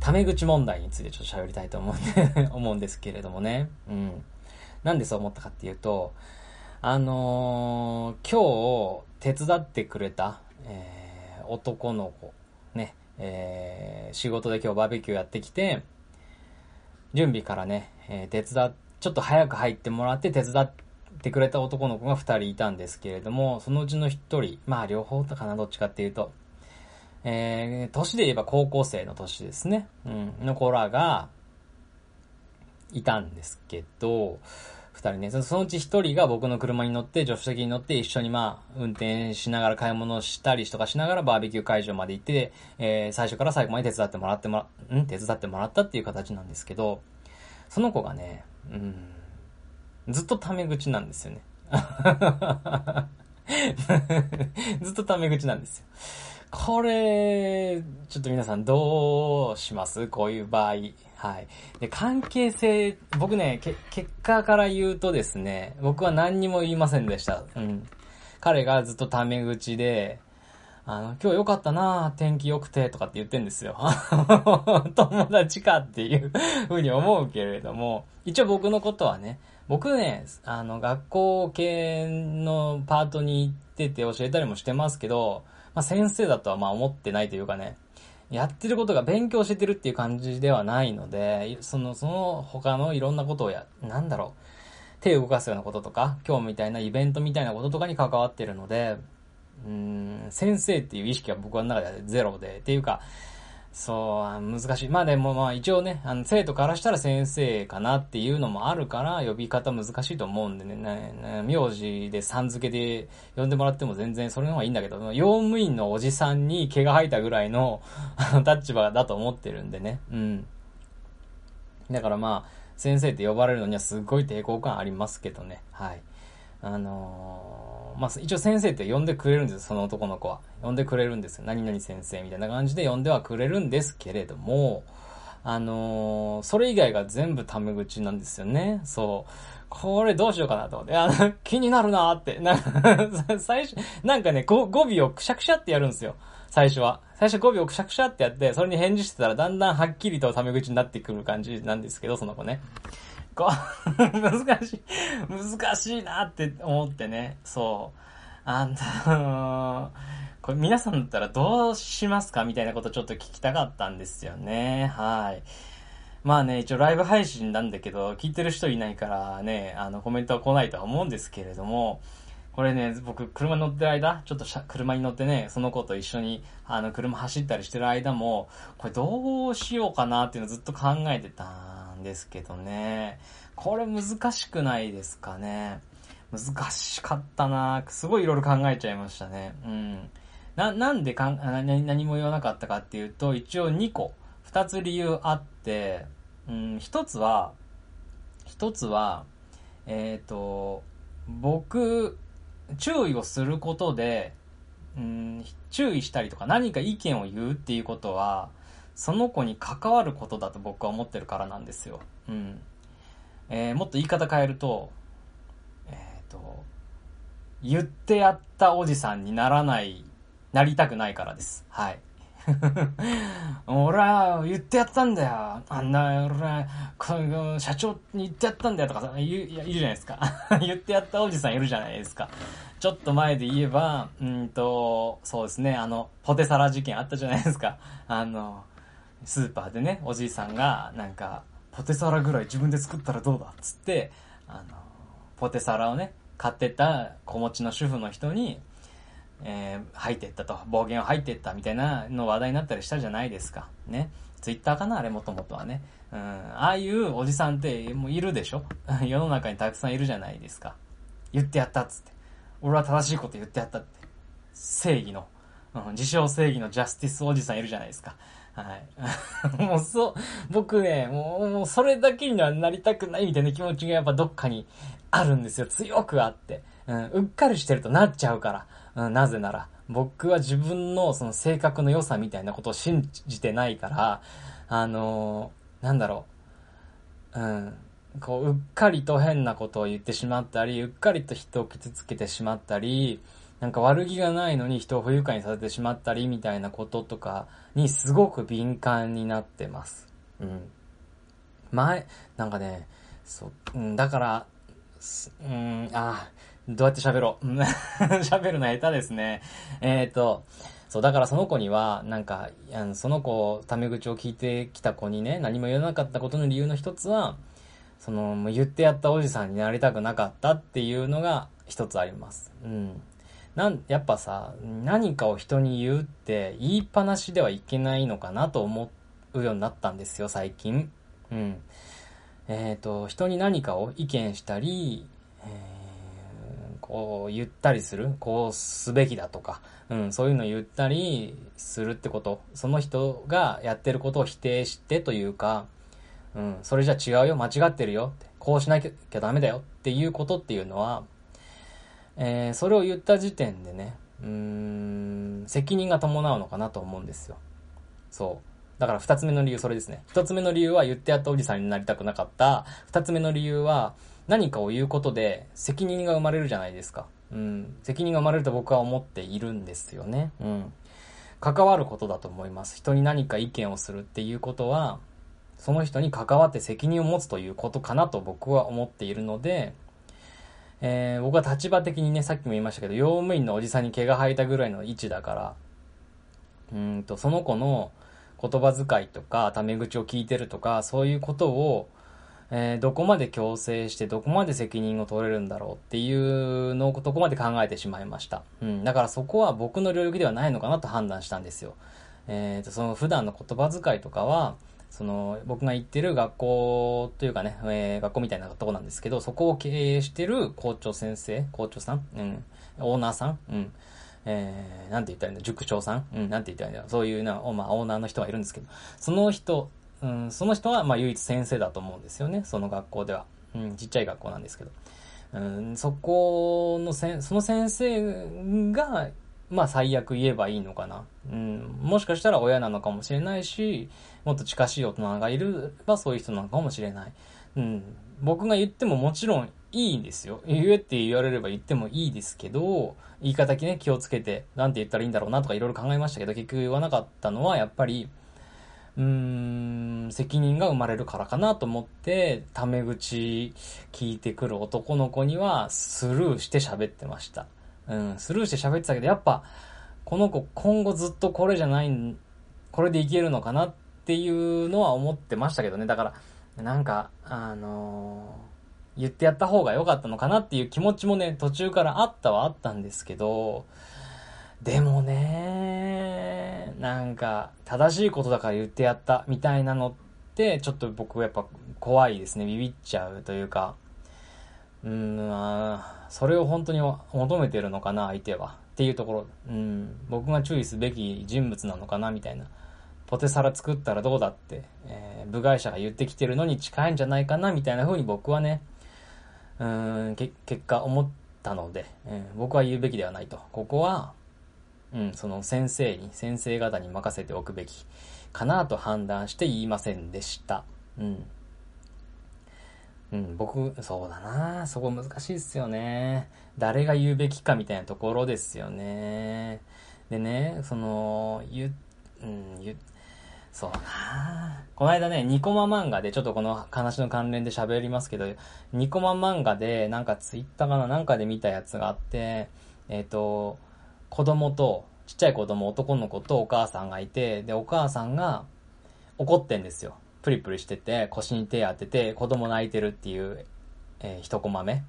タメ口問題についてちょっと喋りたいと思うんで [laughs] 思うんですけれどもね。うん。なんでそう思ったかっていうと、あのー、今日手伝ってくれた、えー、男の子、ね、えー、仕事で今日バーベキューやってきて、準備からね、え、手伝、ちょっと早く入ってもらって手伝ってくれた男の子が二人いたんですけれども、そのうちの一人、まあ両方とかな、どっちかっていうと、えー、年で言えば高校生の年ですね。うん、の子らが、いたんですけど、二人ね、そのうち一人が僕の車に乗って、助手席に乗って一緒にまあ、運転しながら買い物したりとかしながらバーベキュー会場まで行って、えー、最初から最後まで手伝ってもらってもら、ん？手伝ってもらったっていう形なんですけど、その子がね、うん、ずっとタメ口なんですよね。[laughs] ずっとタメ口なんですよ。これ、ちょっと皆さんどうします？こういう場合。はい。で、関係性、僕ね、結果から言うとですね、僕は何にも言いませんでした。うん。彼がずっとタメ口で、あの、今日良かったな天気良くて、とかって言ってんですよ。[laughs] 友達かっていうふうに思うけれども、一応僕のことはね、僕ね、あの、学校系のパートに行ってて教えたりもしてますけど、まあ、先生だとはまあ思ってないというかね、やってることが勉強してるっていう感じではないので、その、その他のいろんなことをや、なんだろう、手を動かすようなこととか、今日みたいなイベントみたいなこととかに関わってるので、うん、先生っていう意識は僕の中ではゼロで、っていうか、そう、難しい。まあでもまあ一応ね、あの、生徒からしたら先生かなっていうのもあるから、呼び方難しいと思うんでね、ね名字でさん付けで呼んでもらっても全然それの方がいいんだけど、用務員のおじさんに毛が生えたぐらいの [laughs] 立場だと思ってるんでね。うん。だからまあ、先生って呼ばれるのにはすっごい抵抗感ありますけどね。はい。あのー、まあ、一応先生って呼んでくれるんです、その男の子は。呼んでくれるんですよ。何々先生みたいな感じで呼んではくれるんですけれども、あのー、それ以外が全部タメ口なんですよね。そう。これどうしようかなと思って。あの、気になるなーって。な、[laughs] 最初、なんかね、語尾をくしゃくしゃってやるんですよ。最初は。最初語尾をくしゃくしゃってやって、それに返事してたらだんだんはっきりとタメ口になってくる感じなんですけど、その子ね。こ、[laughs] 難しい、難しいなって思ってね、そう。あの [laughs] これ皆さんだったらどうしますかみたいなことちょっと聞きたかったんですよね。はい。まあね、一応ライブ配信なんだけど、聞いてる人いないからね、あの、コメントは来ないとは思うんですけれども、これね、僕、車乗ってる間、ちょっと車に乗ってね、その子と一緒に、あの、車走ったりしてる間も、これどうしようかなっていうのをずっと考えてたんですけどね。これ難しくないですかね。難しかったなすごいいろいろ考えちゃいましたね。うん。な、なんでかん何も言わなかったかっていうと、一応2個、2つ理由あって、うん、1つは、一つは、えっ、と、僕、注意をすることで、うん、注意したりとか何か意見を言うっていうことは、その子に関わることだと僕は思ってるからなんですよ。うん。えーもっと言い方変えると、えっ、と、言ってやったおじさんにならない、なりたくないからです。はい。[laughs] 俺は言ってやったんだよ。あんな、俺は、この社長に言ってやったんだよとかさ、言う、いやいるじゃないですか。[laughs] 言ってやったおじさんいるじゃないですか。ちょっと前で言えば、うんと、そうですね、あの、ポテサラ事件あったじゃないですか。あの、スーパーでね、おじいさんが、なんか、ポテサラぐらい自分で作ったらどうだっつって、あの、ポテサラをね、買ってた子持ちの主婦の人に、えー、入ってったと、暴言を入ってったみたいなの話題になったりしたじゃないですか。ね。ツイッターかなあれもともとはね。うん。ああいうおじさんってもういるでしょ [laughs] 世の中にたくさんいるじゃないですか。言ってやったっつって。俺は正しいこと言ってやったって。正義の、うん、自称正義のジャスティスおじさんいるじゃないですか。はい。[laughs] もうそう、僕ね、もう、もうそれだけにはなりたくないみたいな気持ちがやっぱどっかにあるんですよ。強くあって。うん、うっかりしてるとなっちゃうから。うん、なぜなら、僕は自分のその性格の良さみたいなことを信じてないから、あのーなんだろう。うん。こう、うっかりと変なことを言ってしまったり、うっかりと人を傷つけてしまったり、なんか悪気がないのに人を不愉快にさせてしまったりみたいなこととかにすごく敏感になってます。うん。前、なんかね、そう、うん、だから、すうん、あ、どうやって喋ろう。う [laughs] ん喋るの下手ですね。えっ、と、そう、だからその子には、なんか、あのその子、タメ口を聞いてきた子にね、何も言わなかったことの理由の一つは、その、もう言ってやったおじさんになりたくなかったっていうのが一つあります。うん。なん、やっぱさ、何かを人に言うって言いっぱなしではいけないのかなと思うようになったんですよ、最近。うん。えっ、と、人に何かを意見したり、えーこう言ったりする、こうすべきだとか、うん、そういうの言ったりするってこと、その人がやってることを否定してというか、うん、それじゃ違うよ、間違ってるよって、こうしなきゃダメだよっていうことっていうのは、えーそれを言った時点でね、うーん、責任が伴うのかなと思うんですよ。そう。だから二つ目の理由それですね。一つ目の理由は言ってやったおじさんになりたくなかった。二つ目の理由は何かを言うことで責任が生まれるじゃないですか。うん。責任が生まれると僕は思っているんですよね。うん。関わることだと思います。人に何か意見をするっていうことは、その人に関わって責任を持つということかなと僕は思っているので、えー僕は立場的にね、さっきも言いましたけど、用務員のおじさんに毛が生えたぐらいの位置だから、うんと、その子の言葉遣いとか、タメ口を聞いてるとか、そういうことを、えーどこまで強制して、どこまで責任を取れるんだろうっていうのを、どこまで考えてしまいました。うん。だからそこは僕の領域ではないのかなと判断したんですよ。えっ、と、その普段の言葉遣いとかは、その、僕が行ってる学校というかね、えー学校みたいなとこなんですけど、そこを経営してる校長先生、校長さんうん。オーナーさんうん。えー、なんて言ったらいいんだ、塾長さんうん、なんて言ったらいいんだ、そういうな、まあ、オーナーの人がいるんですけど、その人、うん、その人は、まあ、唯一先生だと思うんですよね、その学校では。うん、ちっちゃい学校なんですけど。うん、そこのせ、その先生が、まあ最悪言えばいいのかな。うん、もしかしたら親なのかもしれないし、もっと近しい大人がいればそういう人なのかもしれない。うん、僕が言ってももちろんいいんですよ。言えって言われれば言ってもいいですけど、言い方ね、気をつけて、なんて言ったらいいんだろうなとかいろいろ考えましたけど、結局言わなかったのはやっぱり、うーん、責任が生まれるからかなと思って、タメ口聞いてくる男の子にはスルーして喋ってました。うん、スルーして喋ってたけど、やっぱ、この子今後ずっとこれじゃない、これでいけるのかなっていうのは思ってましたけどね。だから、なんか、あのー言ってやった方が良かったのかなっていう気持ちもね、途中からあったはあったんですけど、でもね、なんか、正しいことだから言ってやったみたいなのって、ちょっと僕はやっぱ怖いですね。ビビっちゃうというか、うん、あそれを本当に求めてるのかな、相手は。っていうところ、うん、僕が注意すべき人物なのかな、みたいな。ポテサラ作ったらどうだって、えー部外者が言ってきてるのに近いんじゃないかな、みたいな風に僕はね、うん、け結果思ったので、うん僕は言うべきではないと。ここは、うん、その先生に、先生方に任せておくべきかなと判断して言いませんでした。うん。うん、僕、そうだなそこ難しいっすよね。誰が言うべきかみたいなところですよね。でね、その、言う、ん、言、そうだなこの間ね、ニコマ漫画で、ちょっとこの話の関連で喋りますけど、ニコマ漫画で、なんかツイッターかななんかで見たやつがあって、えっ、と、子供と、ちっちゃい子供、男の子とお母さんがいて、で、お母さんが怒ってんですよ。プリプリしてて、腰に手当てて、子供泣いてるっていう、えー一コマ目。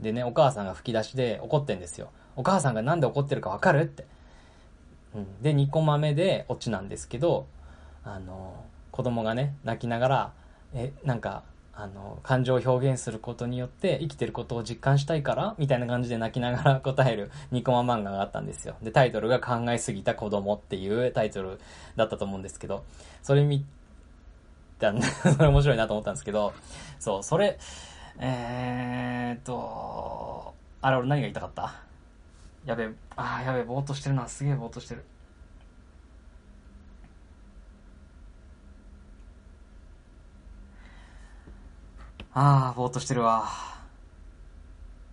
でね、お母さんが吹き出しで怒ってんですよ。お母さんがなんで怒ってるかわかるって。うん、で、2コマ目でオチなんですけど、あの、子供がね、泣きながら、え、なんか、あの、感情を表現することによって生きてることを実感したいからみたいな感じで泣きながら [laughs] 答える2コマ漫画があったんですよ。で、タイトルが考えすぎた子供っていうタイトルだったと思うんですけど、それ見たんで、[laughs] それ面白いなと思ったんですけど、そう、それ、えーっと、あれ俺何が言いたかった？やべえ、あーやべえ、ぼーっとしてるな。すげえぼーっとしてる。あー、ぼーっとしてるわ。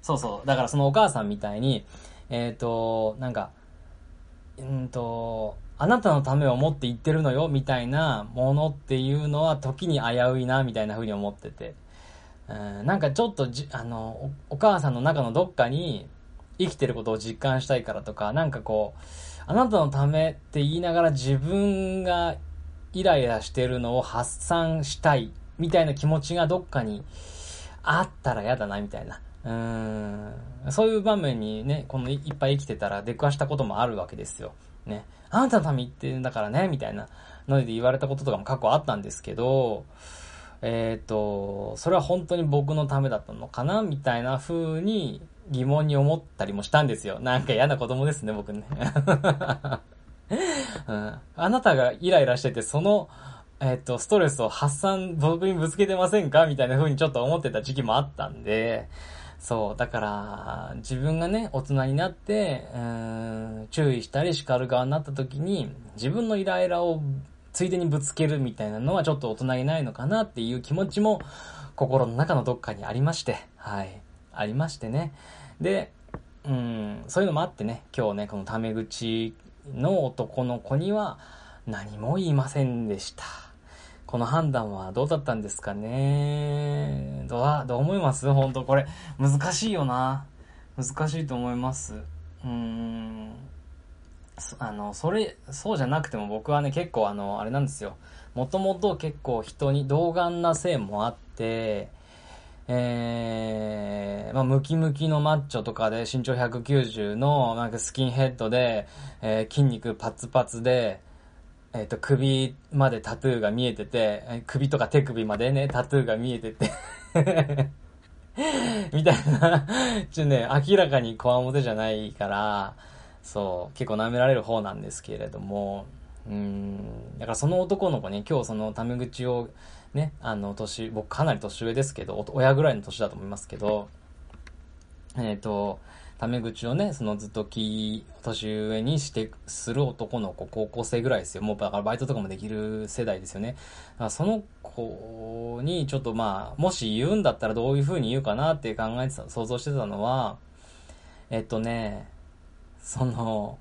そうそう。だからそのお母さんみたいに、えっ、と、なんか、うんと、あなたのためを思って言ってるのよ、みたいなものっていうのは時に危ういな、みたいな風に思ってて。うん、なんかちょっとじ、あのお、母さんの中のどっかに生きてることを実感したいからとか、なんかこう、あなたのためって言いながら自分がイライラしてるのを発散したい、みたいな気持ちがどっかにあったら嫌だな、みたいな。うーん。そういう場面にね、このいっぱい生きてたら出くわしたこともあるわけですよ。ね。あなたのために言ってるんだからね、みたいなので言われたこととかも過去あったんですけど、えっ、と、それは本当に僕のためだったのかなみたいな風に疑問に思ったりもしたんですよ。なんか嫌な子供ですね、僕ね。[laughs] うん、あなたがイライラしてて、その、えっ、と、ストレスを発散、僕にぶつけてませんか？みたいな風にちょっと思ってた時期もあったんで、そう、だから、自分がね、大人になって、うん、注意したり叱る側になった時に、自分のイライラをついでにぶつけるみたいなのはちょっと大人いないのかなっていう気持ちも、心の中のどっかにありまして、はい。ありましてね。で、うん、そういうのもあってね、今日ね、このタメ口の男の子には何も言いませんでした。この判断はどうだったんですかねどう、どう思います？本当これ、難しいよな。難しいと思います。うーん。あの、それ、そうじゃなくても僕はね、結構あの、あれなんですよ。もともと結構人に童顔な性もあって、えー、まあ、ムキムキのマッチョとかで身長190のなんかスキンヘッドで、えー筋肉パツパツで、えっ、と、首までタトゥーが見えてて、首とか手首までね、タトゥーが見えてて、[laughs] みたいな、ちょっとね、明らかにコアモテじゃないから、そう、結構舐められる方なんですけれども、うん、だからその男の子ね、今日そのタメ口をね、あの、年、僕かなり年上ですけど、親ぐらいの年だと思いますけど、えっ、と、タメ口をね、そのずっとき、年上にして、する男の子、高校生ぐらいですよ。もうだからバイトとかもできる世代ですよね。だからその子にちょっとまあ、もし言うんだったらどういう風に言うかなって考えてた、想像してたのは、えっとね、その、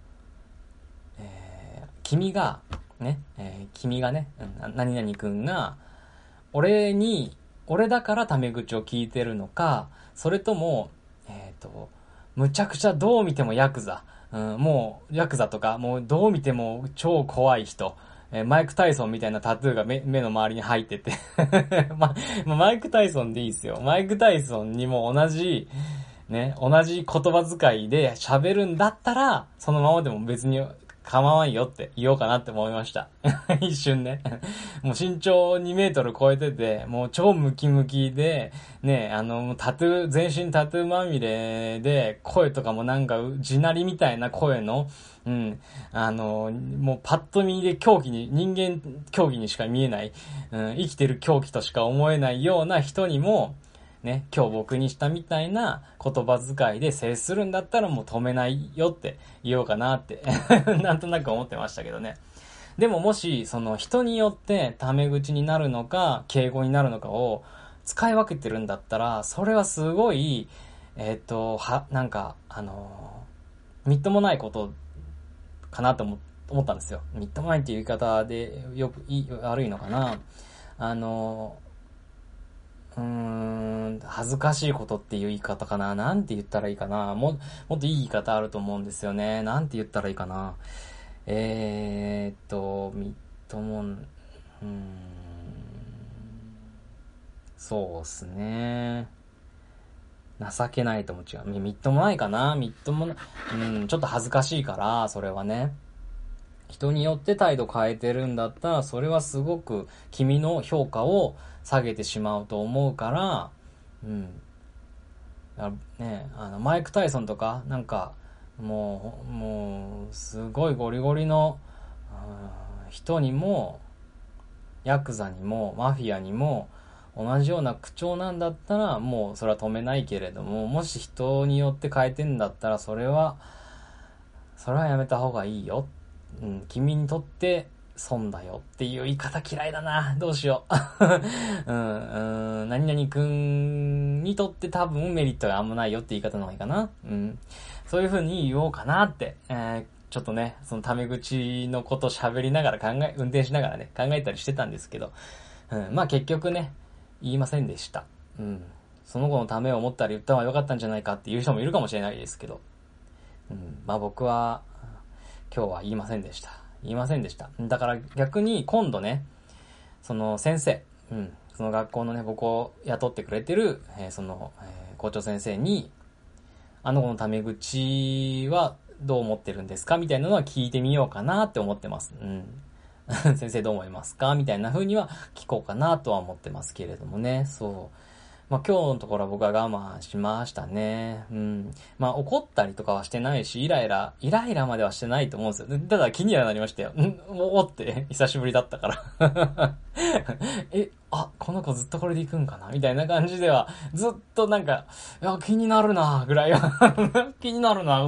えー君が、ね、えー君がね、何々くんが、俺に、俺だからタメ口を聞いてるのか、それとも、えっ、と、むちゃくちゃどう見てもヤクザ、うん、もう、ヤクザとか、もうどう見ても超怖い人、えーマイク・タイソンみたいなタトゥーが目目の周りに入ってて。[laughs] ま、まマイク・タイソンでいいですよ。マイク・タイソンにも同じ、ね、同じ言葉遣いで喋るんだったら、そのままでも別に構わんよって言おうかなって思いました。[laughs] 一瞬ね。もう身長2メートル超えてて、もう超ムキムキで、ね、あの、タトゥー、全身タトゥーまみれで、声とかもなんか、地鳴りみたいな声の、うん、あの、もうパッと見で狂気に、人間狂気にしか見えない、うん、生きてる狂気としか思えないような人にも、ね、今日僕にしたみたいな言葉遣いで接するんだったらもう止めないよって言おうかなって [laughs] なんとなく思ってましたけどね。でももし、その人によってタメ口になるのか、敬語になるのかを使い分けてるんだったら、それはすごい、えっ、ー、と、は、なんか、あのー、みっともないことかなと思思ったんですよ。みっともないっていう言い方でよく、いい悪いのかな。あのーうーん、恥ずかしいことっていう言い方かな。なんて言ったらいいかな。も、もっといい言い方あると思うんですよね。なんて言ったらいいかな。えー、っと、みっともん、うん、そうっすね。情けないとも違う。みっともないかな。みっともな、うん、ちょっと恥ずかしいから、それはね。人によって態度変えてるんだったら、それはすごく君の評価を下げてしまうと思うから、うん。ね、あの、マイク・タイソンとか、なんか、もう、もう、すごいゴリゴリの、人にも、ヤクザにも、マフィアにも、同じような口調なんだったら、もうそれは止めないけれども、もし人によって変えてんだったら、それは、それはやめた方がいいようん、君にとって損だよっていう言い方嫌いだな。どうしよう。[laughs] うん、うん、何々くんにとって多分メリットがあんまないよって言い方の方がいいかな。うん。そういう風に言おうかなって、えー、ちょっとね、そのタメ口のこと喋りながら考え、運転しながらね、考えたりしてたんですけど、うん、まあ結局ね、言いませんでした。うん。その子のためを思ったら言った方が良かったんじゃないかっていう人もいるかもしれないですけど、うん、まあ僕は、今日は言いませんでした。言いませんでした。だから逆に今度ね、その先生、うん、その学校のね、僕を雇ってくれてる、えー、その、えー、校長先生に、あの子のタメ口はどう思ってるんですかみたいなのは聞いてみようかなって思ってます。うん。[laughs] 先生どう思いますかみたいな風には聞こうかなとは思ってますけれどもね。そう。まあ今日のところは僕は我慢しましたね。うん。まあ怒ったりとかはしてないし、イライラ、イライラまではしてないと思うんですよ。ただ気にはなりましたよ。んおって、久しぶりだったから [laughs] え、あ、この子ずっとこれで行くんかな？みたいな感じでは、ずっとなんか、いや、気になるなぐらいは [laughs] 気になるな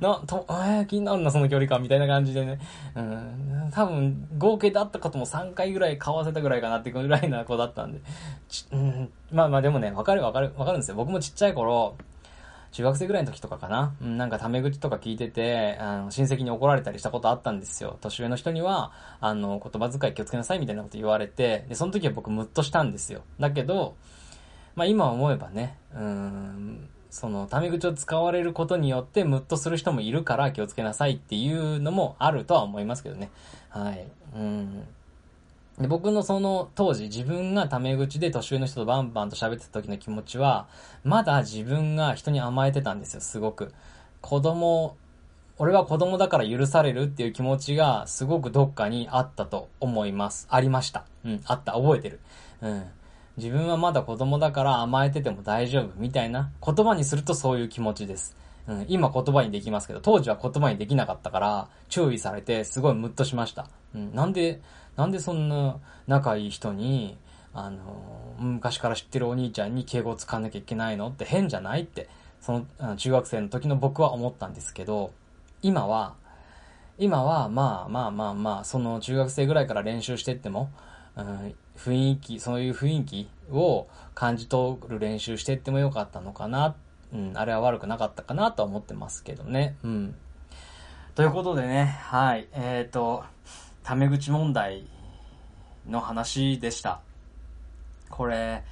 な、と、えー、気になるな、その距離感、みたいな感じでね。うん、多分、合計であったことも3回ぐらい買わせたぐらいかなってぐらいな子だったんで。ちうん、まあまあでもね、わかるわかる、わかるんですよ。僕もちっちゃい頃、中学生ぐらいの時とかかな。うん、なんかタメ口とか聞いてて、あの、親戚に怒られたりしたことあったんですよ。年上の人には、あの、言葉遣い気をつけなさいみたいなこと言われて、で、その時は僕ムッとしたんですよ。だけど、まあ今思えばね、うん、その、タメ口を使われることによってムッとする人もいるから気をつけなさいっていうのもあるとは思いますけどね。はい。うん。で、僕のその当時自分がタメ口で年上の人とバンバンと喋ってた時の気持ちは、まだ自分が人に甘えてたんですよ、すごく。子供、俺は子供だから許されるっていう気持ちがすごくどっかにあったと思います。ありました。うん、あった、覚えてる。うん。自分はまだ子供だから甘えてても大丈夫みたいな言葉にするとそういう気持ちです。うん、今言葉にできますけど、当時は言葉にできなかったから、注意されてすごいムッとしました。うん、なんで、なんでそんな仲いい人に、あの、昔から知ってるお兄ちゃんに敬語を使わなきゃいけないのって変じゃないって、その、あ中学生の時の僕は思ったんですけど、今は、今は、まあまあまあまあ、その中学生ぐらいから練習してっても、うん、雰囲気、そういう雰囲気を感じ取る練習してってもよかったのかな。うん、あれは悪くなかったかなとは思ってますけどね。うん。ということでね、はい、えっ、ー、と、タメ口問題の話でした。これ、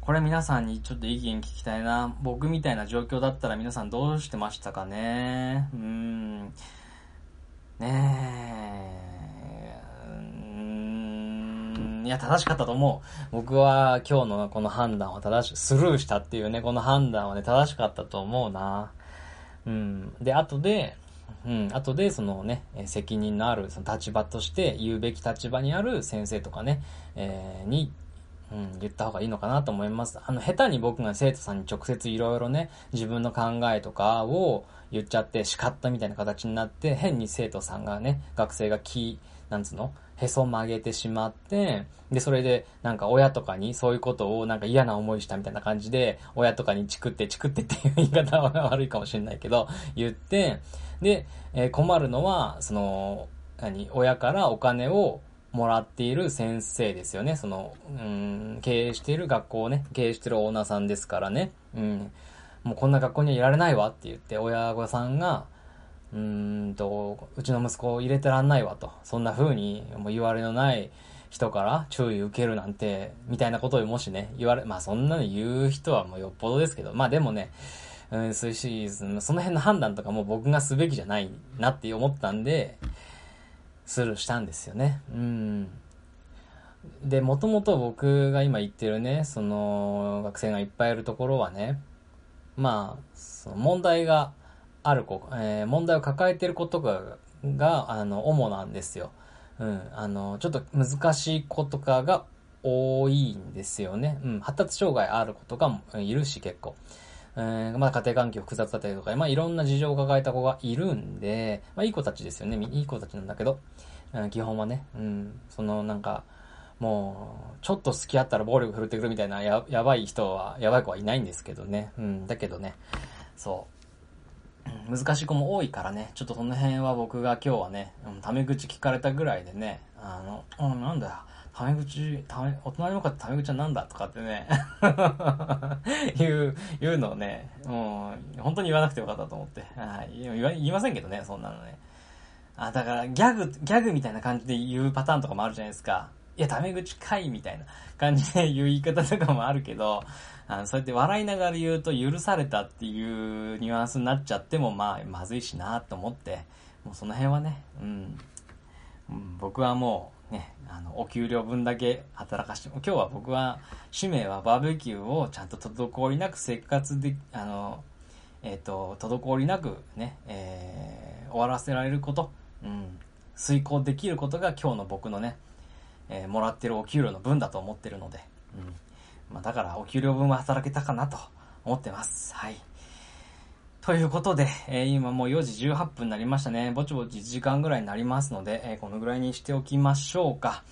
これ皆さんにちょっと意見聞きたいな。僕みたいな状況だったら皆さんどうしてましたかね？うーん。ねえ。いや、正しかったと思う。僕は今日のこの判断は正し、スルーしたっていうね、この判断はね、正しかったと思うな。うん。で、後で、うん、後でそのね、責任のあるその立場として言うべき立場にある先生とかね、えー、に、うん、言った方がいいのかなと思います。あの、下手に僕が生徒さんに直接いろいろね、自分の考えとかを言っちゃって叱ったみたいな形になって、変に生徒さんがね、学生が気、なんつうのへそ曲げてしまって、で、それで、なんか親とかにそういうことをなんか嫌な思いしたみたいな感じで、親とかにチクって、チクってっていう言い方は悪いかもしれないけど、言って、で、えー、困るのは、その、何、親からお金をもらっている先生ですよね。その、うん、経営している学校をね、経営しているオーナーさんですからね。うん。もうこんな学校にはいられないわって言って、親御さんが、うーんと、うちの息子を入れてらんないわと。そんな風に、もう言われのない人から注意受けるなんて、みたいなことをもしね、言われ、まあそんなの言う人はもうよっぽどですけど、まあでもね、うん、そういうシーズン、その辺の判断とかも僕がすべきじゃないなって思ったんで、スルーしたんですよね。うん。で、もともと僕が今言ってるね、その、学生がいっぱいいるところはね、まあ、その問題がある子、えー、問題を抱えてることが、が、あの、主なんですよ。うん。あの、ちょっと難しい子とかが多いんですよね。うん。発達障害ある子とかもいるし、結構。えー、まあ家庭環境複雑だったりとか、まあいろんな事情を抱えた子がいるんで、まあいい子たちですよね。いい子たちなんだけど、うん、基本はね、うん、そのなんか、もう、ちょっと付き合ったら暴力振るってくるみたいなややばい人は、やばい子はいないんですけどね。うん、だけどね、そう。難しい子も多いからね、ちょっとその辺は僕が今日はね、うん、タメ口聞かれたぐらいでね、あの、うん、なんだよ、タメ口、タメ、大人に向かってタメ口はなんだとかってね [laughs] いう、いうのをね、もう、本当に言わなくてよかったと思って。はい。言言いませんけどね、そんなのね。あ、だから、ギャグ、ギャグみたいな感じで言うパターンとかもあるじゃないですか。いや、タメ口かいみたいな感じで言う言い方とかもあるけど、あの、そうやって笑いながら言うと許されたっていうニュアンスになっちゃっても、まあ、まずいしなと思って、もうその辺はね、うん、うん、僕はもう、ね、あの、お給料分だけ働かしても、今日は僕は、使命はバーベキューをちゃんと滞りなく生活で、あの、えっ、ー、と、滞りなくね、えー、終わらせられること、うん、遂行できることが今日の僕のね、えー、もらってるお給料の分だと思ってるので、うん。まあ、だからお給料分は働けたかなと思ってます。はい。ということで、えー、今もう4時18分になりましたね。ぼちぼち1時間ぐらいになりますので、えー、このぐらいにしておきましょうか。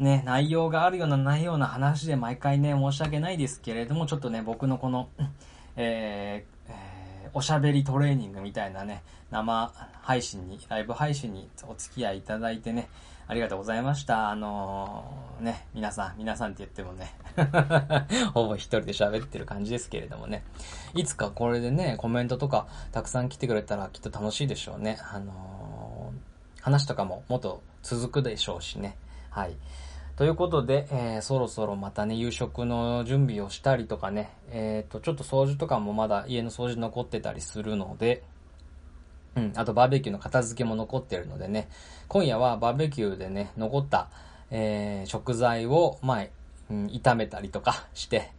ね、内容があるようなないような話で毎回ね、申し訳ないですけれども、ちょっとね、僕のこの、えー、えー、おしゃべりトレーニングみたいなね、生配信に、ライブ配信にお付き合いいただいてね、ありがとうございました。あのー、ね、皆さん、皆さんって言ってもね [laughs] ほぼ一人で喋ってる感じですけれどもね。いつかこれでね、コメントとかたくさん来てくれたらきっと楽しいでしょうね。あのー、話とかももっと続くでしょうしね。はい。ということで、えー、そろそろまたね、夕食の準備をしたりとかね、えっ、ー、と、ちょっと掃除とかもまだ家の掃除残ってたりするので、うん、あとバーベキューの片付けも残ってるのでね、今夜はバーベキューでね、残った、えー、食材を、まあ、うん、炒めたりとかして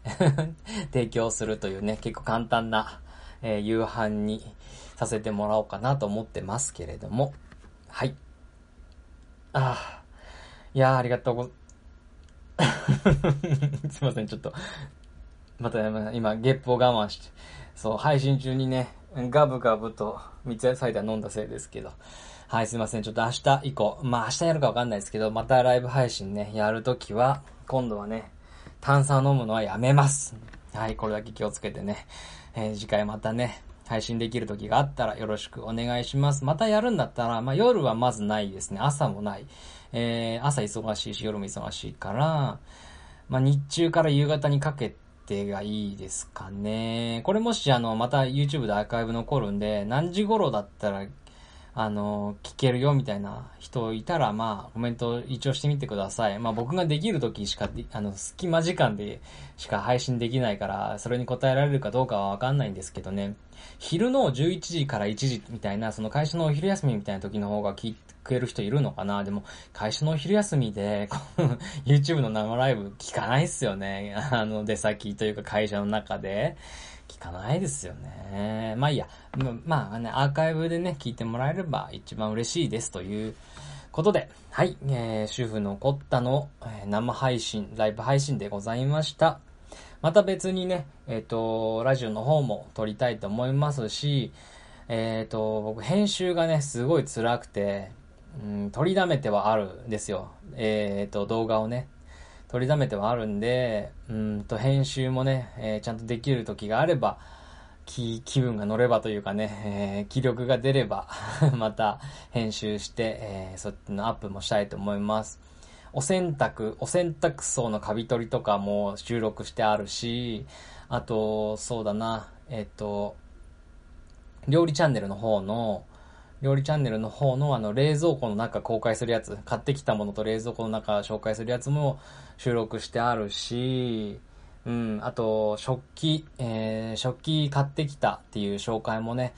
[laughs] 提供するというね、結構簡単な、えー、夕飯にさせてもらおうかなと思ってますけれども、はい。ああ、いやー、ありがとうご、[laughs] すいません、ちょっと、また今、ゲップを我慢して、そう、配信中にね、ガブガブと三ツ矢サイダー飲んだせいですけど。はい、すいません。ちょっと明日以降、まあ明日やるかわかんないですけど、またライブ配信ね、やるときは、今度はね、炭酸飲むのはやめます。はい、これだけ気をつけてね、えー、次回またね、配信できる時があったらよろしくお願いします。またやるんだったら、まあ夜はまずないですね。朝もない。えー、朝忙しいし、夜も忙しいから、まあ日中から夕方にかけ定がいいですかね。これもしあの、また YouTube でアーカイブ残るんで、何時頃だったら、あの、聞けるよみたいな人いたら、まあ、コメント一応してみてください。まあ僕ができる時しかあの、隙間時間でしか配信できないから、それに答えられるかどうかはわかんないんですけどね。昼の11時から1時みたいな、その会社のお昼休みみたいな時の方が聞くれる人いるのかな？でも、会社のお昼休みで、[laughs] YouTube の生ライブ聞かないっすよね。あの、出先というか会社の中で。聞かないですよね。まあいいや。まあね、アーカイブでね、聞いてもらえれば一番嬉しいですということで、はい、えー、主婦のコッタの、生配信、ライブ配信でございました。また別にね、えっ、ー、と、ラジオの方も撮りたいと思いますし、えっ、ー、と、僕編集がね、すごい辛くて、うん、取りだめてはあるんですよ。えっ、ー、と、動画をね。取りだめてはあるんで、うんと、編集もね、えー、ちゃんとできる時があれば、気、気分が乗ればというかね、えー、気力が出れば [laughs] また編集して、えー、そっちのアップもしたいと思います。お洗濯、お洗濯槽のカビ取りとかも収録してあるし、あと、そうだな、えっ、と、料理チャンネルの方の、料理チャンネルの方のあの冷蔵庫の中公開するやつ、買ってきたものと冷蔵庫の中紹介するやつも収録してあるし、うん、あと、食器、えー、食器買ってきたっていう紹介もね、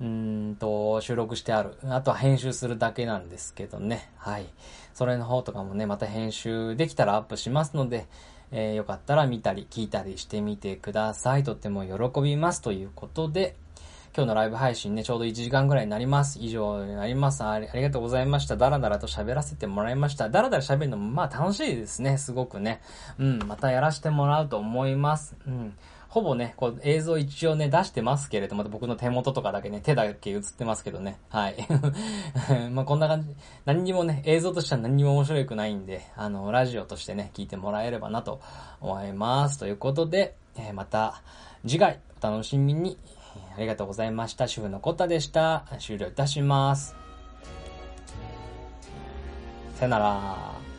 うんと、収録してある。あとは編集するだけなんですけどね。はい。それの方とかもね、また編集できたらアップしますので、えー、よかったら見たり聞いたりしてみてください。とっても喜びますということで、今日のライブ配信ね、ちょうど1時間ぐらいになります。以上になります。ありがとうございました。だらだらと喋らせてもらいました。だらだら喋るのもまあ楽しいですね。すごくね。うん、またやらせてもらうと思います。うん。ほぼね、こう映像一応ね、出してますけれども、僕の手元とかだけね、手だけ映ってますけどね。はい。[laughs] まあこんな感じ。何にもね、映像としては何にも面白くないんで、あの、ラジオとしてね、聞いてもらえればなと思います。ということで、えー、また次回お楽しみに。ありがとうございました。主婦のコタでした。終了いたします。さよなら。